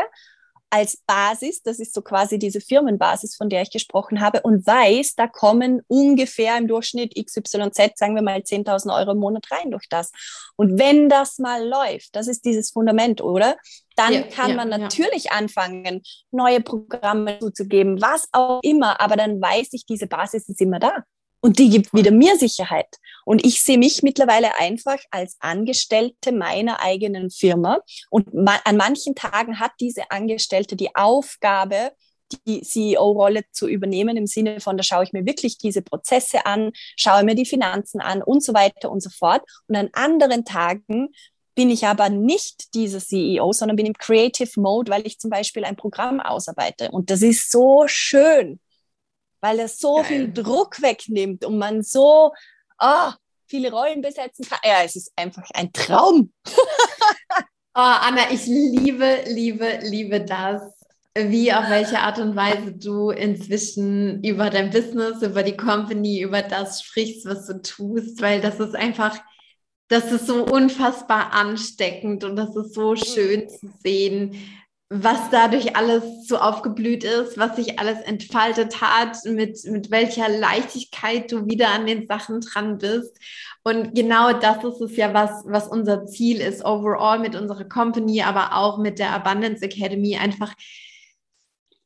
als Basis, das ist so quasi diese Firmenbasis, von der ich gesprochen habe, und weiß, da kommen ungefähr im Durchschnitt XYZ, sagen wir mal 10.000 Euro im Monat rein durch das. Und wenn das mal läuft, das ist dieses Fundament, oder? Dann ja, kann ja, man natürlich ja. anfangen, neue Programme zuzugeben, was auch immer, aber dann weiß ich, diese Basis ist immer da. Und die gibt wieder mir Sicherheit. Und ich sehe mich mittlerweile einfach als Angestellte meiner eigenen Firma. Und ma an manchen Tagen hat diese Angestellte die Aufgabe, die CEO-Rolle zu übernehmen, im Sinne von, da schaue ich mir wirklich diese Prozesse an, schaue mir die Finanzen an und so weiter und so fort. Und an anderen Tagen bin ich aber nicht dieser CEO, sondern bin im Creative Mode, weil ich zum Beispiel ein Programm ausarbeite. Und das ist so schön weil er so Geil. viel Druck wegnimmt und man so oh, viele Rollen besetzen kann. Ja, es ist einfach ein Traum. oh, [LAUGHS] Anna, ich liebe, liebe, liebe das. Wie, auf welche Art und Weise du inzwischen über dein Business, über die Company, über das sprichst, was du tust, weil das ist einfach, das ist so unfassbar ansteckend und das ist so schön zu sehen, was dadurch alles so aufgeblüht ist, was sich alles entfaltet hat, mit, mit welcher Leichtigkeit du wieder an den Sachen dran bist. Und genau das ist es ja, was, was unser Ziel ist, overall mit unserer Company, aber auch mit der Abundance Academy, einfach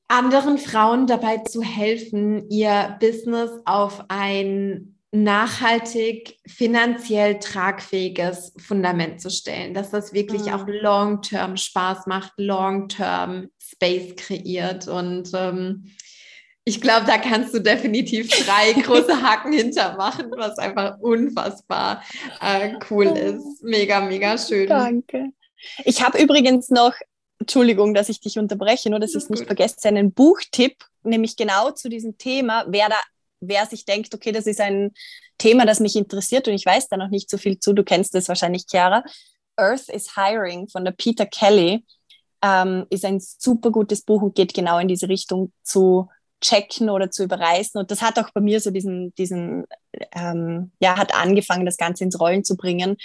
anderen Frauen dabei zu helfen, ihr Business auf ein nachhaltig finanziell tragfähiges Fundament zu stellen, dass das wirklich mhm. auch long-term Spaß macht, long-term Space kreiert und ähm, ich glaube, da kannst du definitiv drei [LAUGHS] große Haken hintermachen, was einfach unfassbar äh, cool ist. Mega, mega schön. Danke. Ich habe übrigens noch, Entschuldigung, dass ich dich unterbreche, nur dass ich es nicht vergesse, einen Buchtipp, nämlich genau zu diesem Thema. Wer da wer sich denkt, okay, das ist ein Thema, das mich interessiert und ich weiß da noch nicht so viel zu, du kennst es wahrscheinlich, Chiara. Earth is Hiring von der Peter Kelly ähm, ist ein super gutes Buch und geht genau in diese Richtung zu checken oder zu überreißen. Und das hat auch bei mir so diesen, diesen ähm, ja, hat angefangen, das Ganze ins Rollen zu bringen,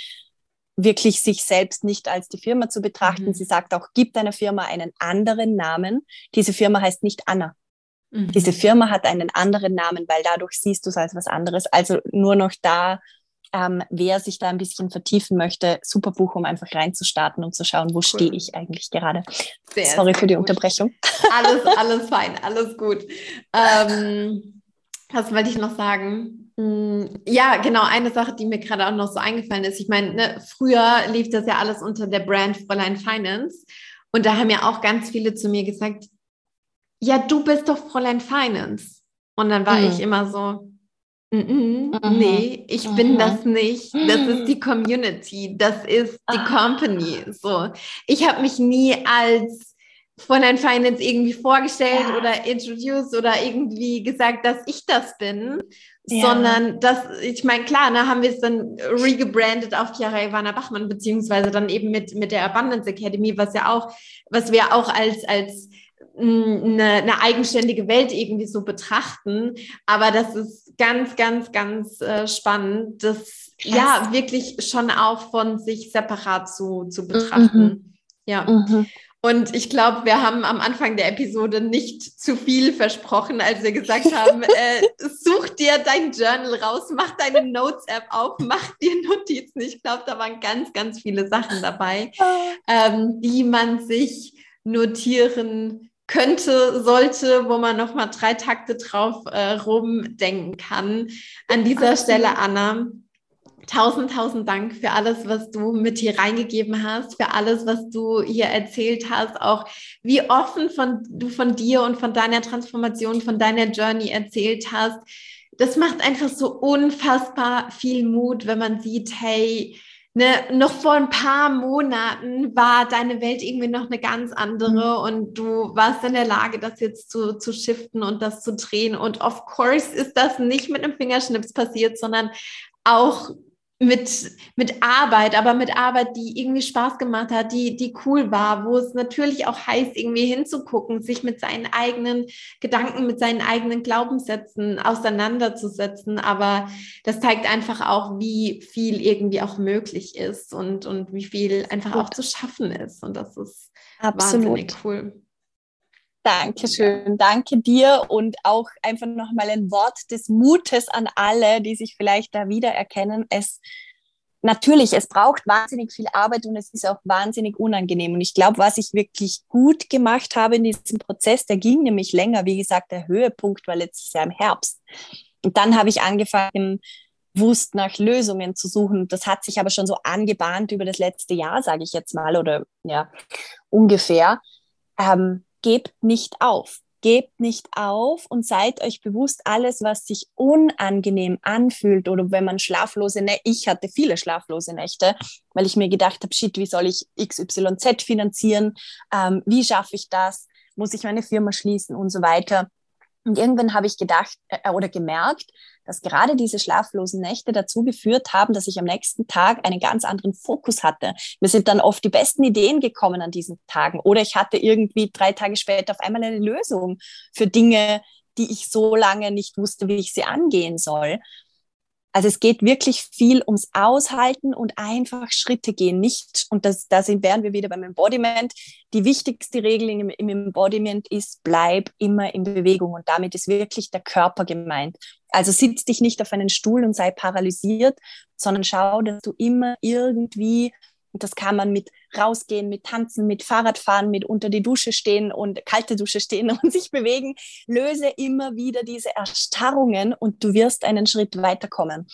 wirklich sich selbst nicht als die Firma zu betrachten. Mhm. Sie sagt auch, gib deiner Firma einen anderen Namen. Diese Firma heißt nicht Anna. Mhm. Diese Firma hat einen anderen Namen, weil dadurch siehst du es als was anderes. Also nur noch da ähm, wer sich da ein bisschen vertiefen möchte, super Buch, um einfach reinzustarten und zu schauen, wo cool. stehe ich eigentlich gerade. Sehr, Sorry sehr für die gut. Unterbrechung. [LAUGHS] Alles, [LAUGHS] alles fein, alles gut. Ähm, was wollte ich noch sagen? Hm, ja, genau, eine Sache, die mir gerade auch noch so eingefallen ist. Ich meine, ne, früher lief das ja alles unter der Brand Fräulein Finance. Und da haben ja auch ganz viele zu mir gesagt, ja, du bist doch Fräulein Finance. Und dann war mhm. ich immer so, Mm -mm, nee, ich mhm. bin das nicht. Das ist die Community, das ist die ah. Company. So, ich habe mich nie als Fräulein Finance irgendwie vorgestellt ja. oder introduced oder irgendwie gesagt, dass ich das bin, ja. sondern dass, ich meine, klar, da ne, haben wir es dann regebrandet auf Chiara Ivana Bachmann, beziehungsweise dann eben mit, mit der Abundance Academy, was ja auch, was wir auch als, als eine, eine, eigenständige Welt irgendwie so betrachten. Aber das ist ganz, ganz, ganz äh, spannend, das Krass. ja wirklich schon auch von sich separat zu, zu betrachten. Mhm. Ja. Mhm. Und ich glaube, wir haben am Anfang der Episode nicht zu viel versprochen, als wir gesagt [LAUGHS] haben, äh, such dir dein Journal raus, mach deine Notes-App auf, mach dir Notizen. Ich glaube, da waren ganz, ganz viele Sachen dabei, ah. ähm, die man sich notieren könnte, sollte, wo man noch mal drei Takte drauf äh, rumdenken kann. An dieser Stelle, Anna, tausend, tausend Dank für alles, was du mit hier reingegeben hast, für alles, was du hier erzählt hast, auch wie offen von, du von dir und von deiner Transformation, von deiner Journey erzählt hast. Das macht einfach so unfassbar viel Mut, wenn man sieht, hey, ne, noch vor ein paar Monaten war deine Welt irgendwie noch eine ganz andere mhm. und du warst in der Lage, das jetzt zu, zu shiften und das zu drehen. Und of course ist das nicht mit einem Fingerschnips passiert, sondern auch mit, mit Arbeit, aber mit Arbeit, die irgendwie Spaß gemacht hat, die, die cool war, wo es natürlich auch heißt, irgendwie hinzugucken, sich mit seinen eigenen Gedanken, mit seinen eigenen Glaubenssätzen auseinanderzusetzen. Aber das zeigt einfach auch, wie viel irgendwie auch möglich ist und, und wie viel einfach Gut. auch zu schaffen ist. Und das ist Absolut. wahnsinnig cool. Dankeschön, danke dir und auch einfach nochmal ein Wort des Mutes an alle, die sich vielleicht da wiedererkennen. Es natürlich, es braucht wahnsinnig viel Arbeit und es ist auch wahnsinnig unangenehm. Und ich glaube, was ich wirklich gut gemacht habe in diesem Prozess, der ging nämlich länger. Wie gesagt, der Höhepunkt war letztes Jahr im Herbst. Und dann habe ich angefangen, bewusst nach Lösungen zu suchen. Das hat sich aber schon so angebahnt über das letzte Jahr, sage ich jetzt mal, oder ja, ungefähr. Ähm, gebt nicht auf. Gebt nicht auf und seid euch bewusst, alles, was sich unangenehm anfühlt oder wenn man schlaflose Nächte, ich hatte viele schlaflose Nächte, weil ich mir gedacht habe, shit, wie soll ich XYZ finanzieren? Ähm, wie schaffe ich das? Muss ich meine Firma schließen und so weiter? Und irgendwann habe ich gedacht äh, oder gemerkt, dass gerade diese schlaflosen Nächte dazu geführt haben, dass ich am nächsten Tag einen ganz anderen Fokus hatte. Mir sind dann oft die besten Ideen gekommen an diesen Tagen oder ich hatte irgendwie drei Tage später auf einmal eine Lösung für Dinge, die ich so lange nicht wusste, wie ich sie angehen soll. Also es geht wirklich viel ums Aushalten und einfach Schritte gehen. Nicht, und das, da sind, wären wir wieder beim Embodiment. Die wichtigste Regel im, im Embodiment ist, bleib immer in Bewegung. Und damit ist wirklich der Körper gemeint. Also sitz dich nicht auf einen Stuhl und sei paralysiert, sondern schau, dass du immer irgendwie und das kann man mit rausgehen, mit tanzen, mit Fahrradfahren, mit unter die Dusche stehen und kalte Dusche stehen [LAUGHS] und sich bewegen. Löse immer wieder diese Erstarrungen und du wirst einen Schritt weiterkommen.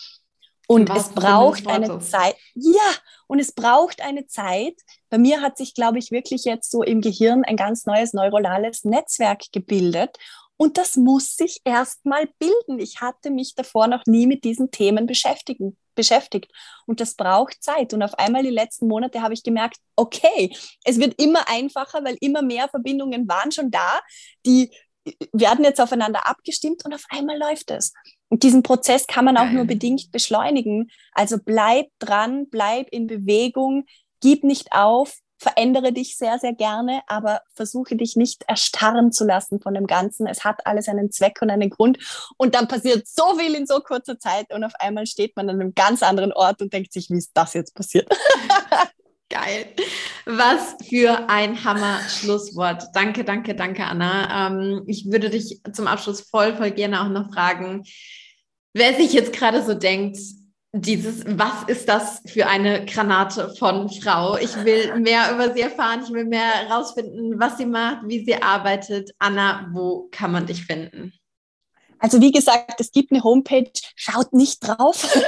Und es braucht eine Zeit. Ja, und es braucht eine Zeit. Bei mir hat sich, glaube ich, wirklich jetzt so im Gehirn ein ganz neues neuronales Netzwerk gebildet. Und das muss sich erstmal bilden. Ich hatte mich davor noch nie mit diesen Themen beschäftigen, beschäftigt. Und das braucht Zeit. Und auf einmal die letzten Monate habe ich gemerkt, okay, es wird immer einfacher, weil immer mehr Verbindungen waren schon da, die werden jetzt aufeinander abgestimmt und auf einmal läuft es. Und diesen Prozess kann man auch nur bedingt beschleunigen. Also bleib dran, bleib in Bewegung, gib nicht auf, verändere dich sehr, sehr gerne, aber versuche dich nicht erstarren zu lassen von dem Ganzen. Es hat alles einen Zweck und einen Grund. Und dann passiert so viel in so kurzer Zeit und auf einmal steht man an einem ganz anderen Ort und denkt sich, wie ist das jetzt passiert? [LAUGHS] Geil. Was für ein Hammer-Schlusswort. Danke, danke, danke, Anna. Ähm, ich würde dich zum Abschluss voll, voll gerne auch noch fragen, wer sich jetzt gerade so denkt, dieses, was ist das für eine Granate von Frau? Ich will mehr über sie erfahren, ich will mehr herausfinden, was sie macht, wie sie arbeitet. Anna, wo kann man dich finden? Also wie gesagt, es gibt eine Homepage, schaut nicht drauf. [LAUGHS]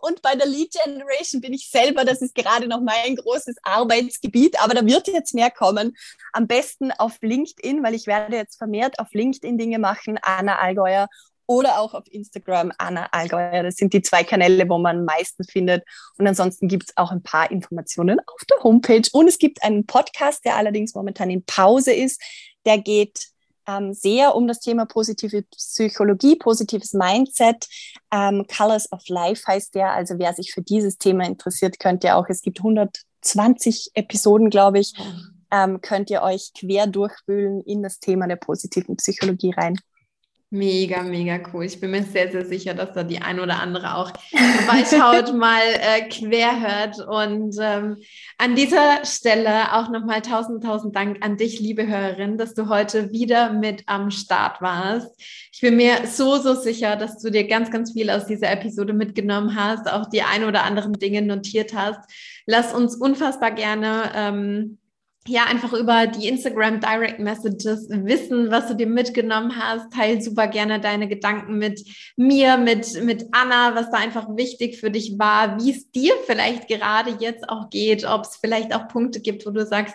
Und bei der Lead Generation bin ich selber, das ist gerade noch mein großes Arbeitsgebiet, aber da wird jetzt mehr kommen. Am besten auf LinkedIn, weil ich werde jetzt vermehrt auf LinkedIn Dinge machen, Anna Allgäuer oder auch auf Instagram Anna Allgäuer. Das sind die zwei Kanäle, wo man meistens findet. Und ansonsten gibt es auch ein paar Informationen auf der Homepage. Und es gibt einen Podcast, der allerdings momentan in Pause ist. Der geht ähm, sehr um das Thema positive Psychologie, positives Mindset. Ähm, Colors of Life heißt der. Also wer sich für dieses Thema interessiert, könnt ihr auch, es gibt 120 Episoden, glaube ich, ähm, könnt ihr euch quer durchwühlen in das Thema der positiven Psychologie rein. Mega, mega cool. Ich bin mir sehr, sehr sicher, dass da die ein oder andere auch [LAUGHS] vorbeischaut, mal äh, quer hört. Und ähm, an dieser Stelle auch nochmal tausend, tausend Dank an dich, liebe Hörerin, dass du heute wieder mit am Start warst. Ich bin mir so, so sicher, dass du dir ganz, ganz viel aus dieser Episode mitgenommen hast, auch die ein oder anderen Dinge notiert hast. Lass uns unfassbar gerne ähm, ja, einfach über die Instagram Direct Messages wissen, was du dir mitgenommen hast. Teil super gerne deine Gedanken mit mir, mit, mit Anna, was da einfach wichtig für dich war, wie es dir vielleicht gerade jetzt auch geht, ob es vielleicht auch Punkte gibt, wo du sagst,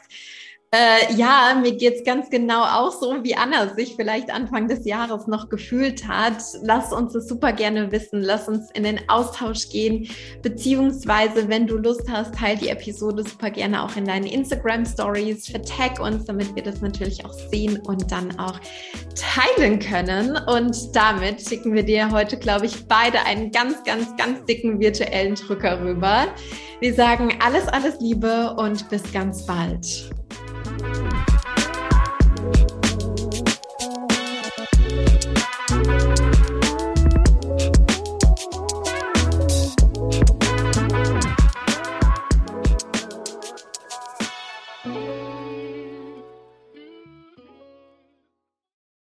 äh, ja, mir geht's ganz genau auch so, wie Anna sich vielleicht Anfang des Jahres noch gefühlt hat. Lass uns das super gerne wissen. Lass uns in den Austausch gehen. Beziehungsweise, wenn du Lust hast, teil die Episode super gerne auch in deinen Instagram Stories. Vertag uns, damit wir das natürlich auch sehen und dann auch teilen können. Und damit schicken wir dir heute, glaube ich, beide einen ganz, ganz, ganz dicken virtuellen Drücker rüber. Wir sagen alles, alles Liebe und bis ganz bald. Thank